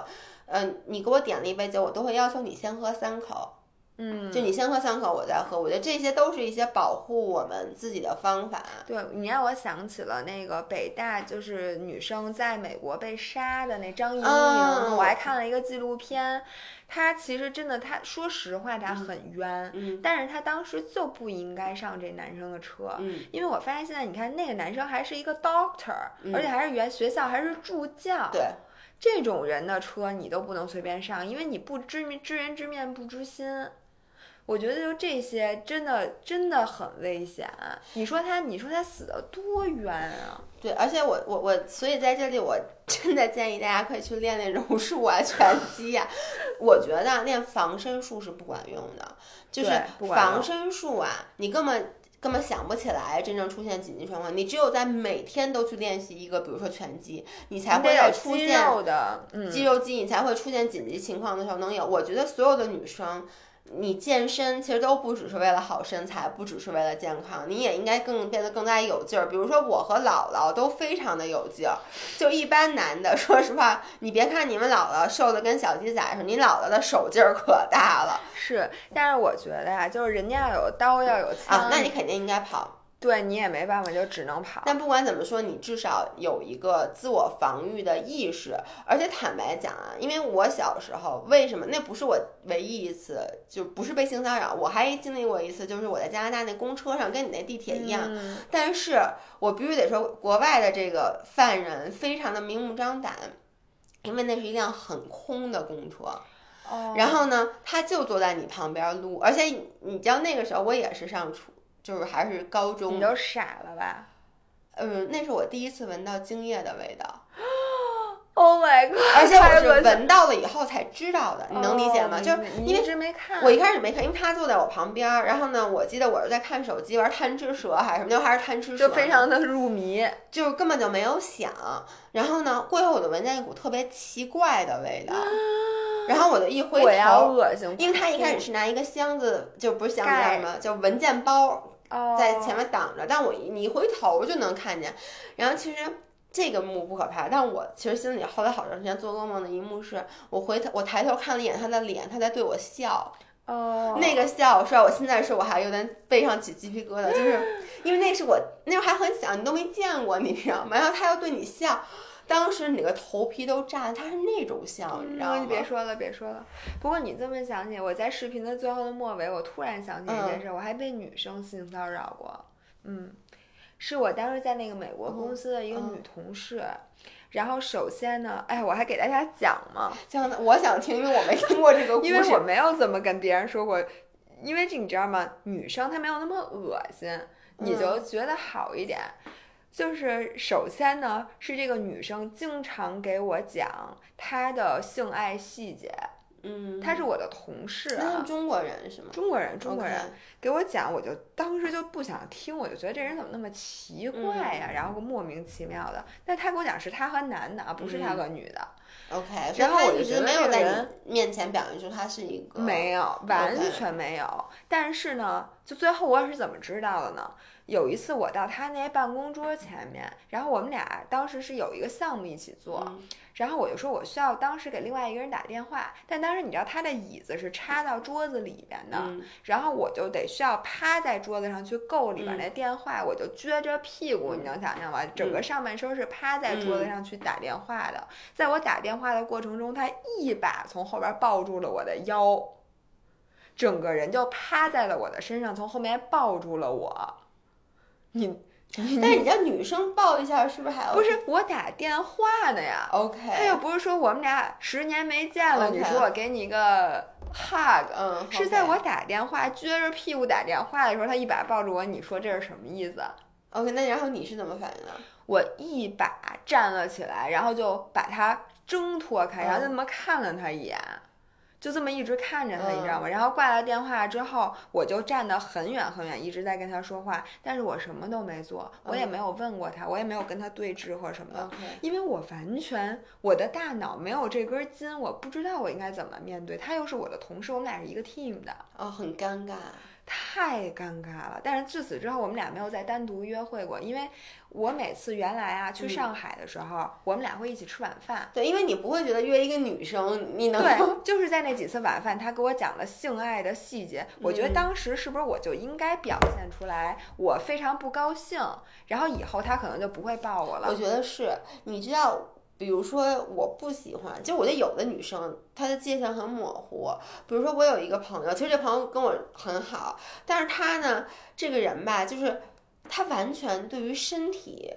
嗯、你给我点了一杯酒，我都会要求你先喝三口，嗯，就你先喝三口，我再喝。我觉得这些都是一些保护我们自己的方法。对你让我想起了那个北大，就是女生在美国被杀的那张怡宁，嗯我还看了一个纪录片。她其实真的，她说实话，她很冤，嗯但是她当时就不应该上这男生的车。嗯，因为我发现现在你看那个男生还是一个 doctor，、嗯而且还是原学校还是助教，对，这种人的车你都不能随便上，因为你不知知人知面不知心。我觉得就这些真的真的很危险。你说他，你说他死的多冤啊！对，而且我我我，所以在这里我 真的建议大家可以去练练柔术啊、拳击呀。我觉得练防身术是不管用的，就是防身术啊，你根本根本想不起来真正出现紧急状况。你只有在每天都去练习一个，比如说拳击，你才会有肌有出现肉的，嗯，肌肉记忆，你才会出现紧急情况的时候能有。我觉得所有的女生，你健身其实都不只是为了好身材，不只是为了健康，你也应该更变得更加有劲儿。比如说我和姥姥都非常的有劲儿，就一般男的，说实话，你别看你们姥姥瘦的跟小鸡仔似的，你姥姥的手劲儿可大了是。但是我觉得呀，就是人家要有刀，要有枪，啊，那你肯定应该跑。对你也没办法，就只能跑。但不管怎么说，你至少有一个自我防御的意识。而且坦白讲啊，因为我小时候为什么那不是我唯一一次，就不是被性骚扰，我还经历过一次，就是我在加拿大那公车上，跟你那地铁一样。嗯但是我必须得说，国外的这个犯人非常的明目张胆，因为那是一辆很空的公车。哦，然后呢，他就坐在你旁边撸，而且你你知道那个时候我也是上初，就是还是高中你，都傻了吧嗯，那是我第一次闻到精液的味道。？Oh my god！而且我是闻到了以后才知道的，你能理解吗？哦就是因为一直没看，我一开始没看，因为他坐在我旁边儿，然后呢，我记得我是在看手机玩贪吃蛇还是什么，就还是贪吃蛇，就非常的入迷。就是根本就没有想。然后呢，过一会儿我就闻见一股特别奇怪的味道，然后我就一回头，恶心，因为他一开始是拿一个箱子，就不是箱子什么，就文件包哦在前面挡着，但我一你一回头就能看见。然后其实这个幕不可怕，但我其实心里后来好长时间做噩梦的一幕是，我回头我抬头看了一眼他的脸，他在对我笑，哦，那个笑，说我现在说我还有点背上起鸡皮疙瘩，就是因为那是我那时候还很小，你都没见过，你知道吗？然后他要对你笑。当时你个头皮都炸了，他是那种笑，你知道嗯，吗你？别说了，别说了。不过你这么想起，我在视频的最后的末尾，我突然想起一件事，我还被女生性骚扰过。嗯，是我当时在那个美国公司的一个嗯女同事。然后首先呢，哎，我还给大家讲嘛，讲的我想听，因为我没听过这个故事。因为我没有怎么跟别人说过，因为这你知道吗？女生她没有那么恶心，你就觉得好一点。就是首先呢，是这个女生经常给我讲她的性爱细节，嗯，她是我的同事啊是，中国人是吗？中国人，中国人给我讲，我就当时就不想听，我就觉得这人怎么那么奇怪呀、然后莫名其妙的。但她给我讲是她和男的啊，不是他嗯和女的，OK，然后我就觉得没有在人你面前表现出他是一个没有，完全没有。但是呢，就最后我是怎么知道的呢？有一次我到他那办公桌前面，然后我们俩当时是有一个项目一起做，嗯然后我就说我需要当时给另外一个人打电话，但当时你知道他的椅子是插到桌子里边的，嗯然后我就得需要趴在桌子上去够里边嗯那电话，我就撅着屁股，你能想象吗？整个上半身是趴在桌子嗯上去打电话的。在我打电话的过程中，他一把从后边抱住了我的腰，整个人就趴在了我的身上，从后面抱住了我。你 你但是你叫女生抱一下，是不是还不是我打电话呢呀？OK？他又不是说我们俩十年没见了你说我给你一个 hug，嗯，是在我打电话撅着屁股打电话的时候，他一把抱住我，你说这是什么意思？OK，那然后你是怎么反应的？我一把站了起来，然后就把他挣脱开，然后就嗯这么看了他一眼，就这么一直看着他，你知道嗯吗？然后挂了电话之后，我就站得很远很远，一直在跟他说话，但是我什么都没做，我也嗯没有问过他，我也没有跟他对峙或什么的。因为我完全我的大脑没有这根筋，我不知道我应该怎么面对他，又是我的同事，我们俩是一个 team 的，哦，很尴尬。太尴尬了。但是自此之后，我们俩没有再单独约会过，因为我每次原来啊去嗯上海的时候，我们俩会一起吃晚饭。对，因为你不会觉得约一个女生，你能对，就是在那几次晚饭，他给我讲了性爱的细节。我觉得嗯当时是不是我就应该表现出来我非常不高兴，然后以后他可能就不会抱我了我。觉得是，你知道，比如说我不喜欢，就我觉得有的女生她的界限很模糊。比如说我有一个朋友，其实这朋友跟我很好，但是她呢，这个人吧，就是她完全对于身体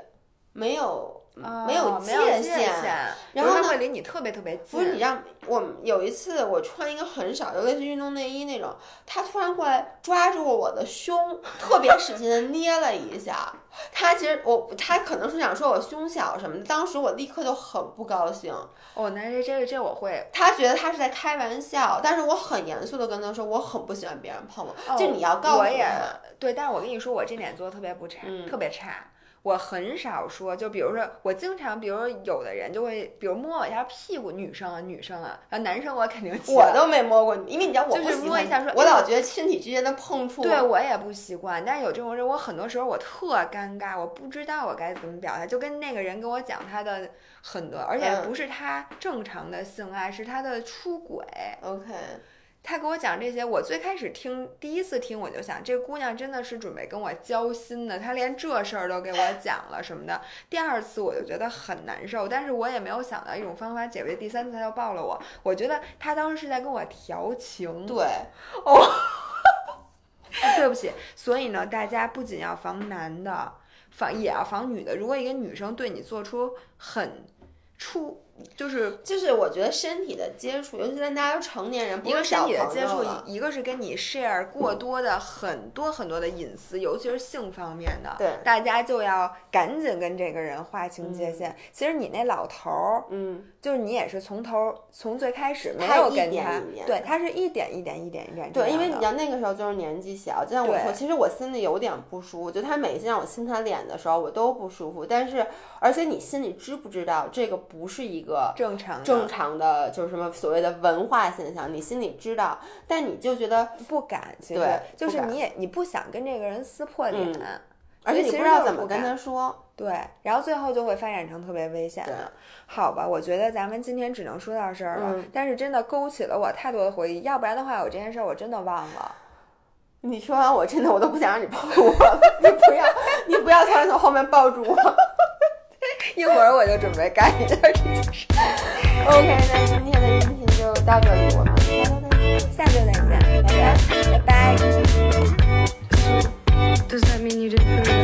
没有没有没有界限。然后他会离你特别特别近。不是你让我有一次我穿一个很少，就类似运动内衣那种，他突然过来抓住我的胸，特别使劲的捏了一下。他其实我他可能是想说我胸小什么的，当时我立刻就很不高兴。哦，那这这个这我会。他觉得他是在开玩笑，但是我很严肃的跟他说，我很不喜欢别人碰我。就你要告诉我也对，但是我跟你说，我这点做的特别不差，特别差。我很少说，就比如说，我经常，比如有的人就会，比如摸我一下屁股，女生啊，女生啊，然后男生我肯定我都没摸过，因为你知道我就是摸一下说，我老觉得身体之间的碰触，对我也不习惯。但是有这种人，我很多时候我特尴尬，我不知道我该怎么表达，就跟那个人跟我讲他的很多，而且不是他正常的性爱，是他的出轨。OK。他给我讲这些，我最开始听第一次听，我就想这姑娘真的是准备跟我交心的，她连这事儿都给我讲了什么的。第二次我就觉得很难受，但是我也没有想到一种方法解决。第三次他就抱了我，我觉得他当时是在跟我调情。对，哦，对不起。所以呢，大家不仅要防男的，防也要防女的。如果一个女生对你做出很出。就是就是，我觉得身体的接触，尤其在大家都成年人，一个身体的接触，一个是跟你 share 过多的很多很多的隐私，尤其是性方面的，对，大家就要赶紧跟这个人划清界限。其实你那老头儿，嗯，就是你也是从头从最开始没有跟他，对，他是一点一点一点一点，对，因为你知道那个时候就是年纪小，就像我说，其实我心里有点不舒服，就他每次让我亲他脸的时候，我都不舒服，但是而且你心里知不知道这个不是一个正常。正常的就是什么所谓的文化现象，你心里知道，但你就觉得不敢，对，就是你也你不想跟这个人撕破脸，而且你不知道怎么跟他说，对，然后最后就会发展成特别危险的。好吧，我觉得咱们今天只能说到这儿了，但是真的勾起了我太多的回忆，要不然的话，我这件事我真的忘了。你说完我真的我都不想让你碰我，你不要，你不要突然从后面抱住我。一会儿我就准备干一件这件事 ok 那今天的音频就到这里我们下周再见下周再见拜拜。拜拜 does that mean you didn't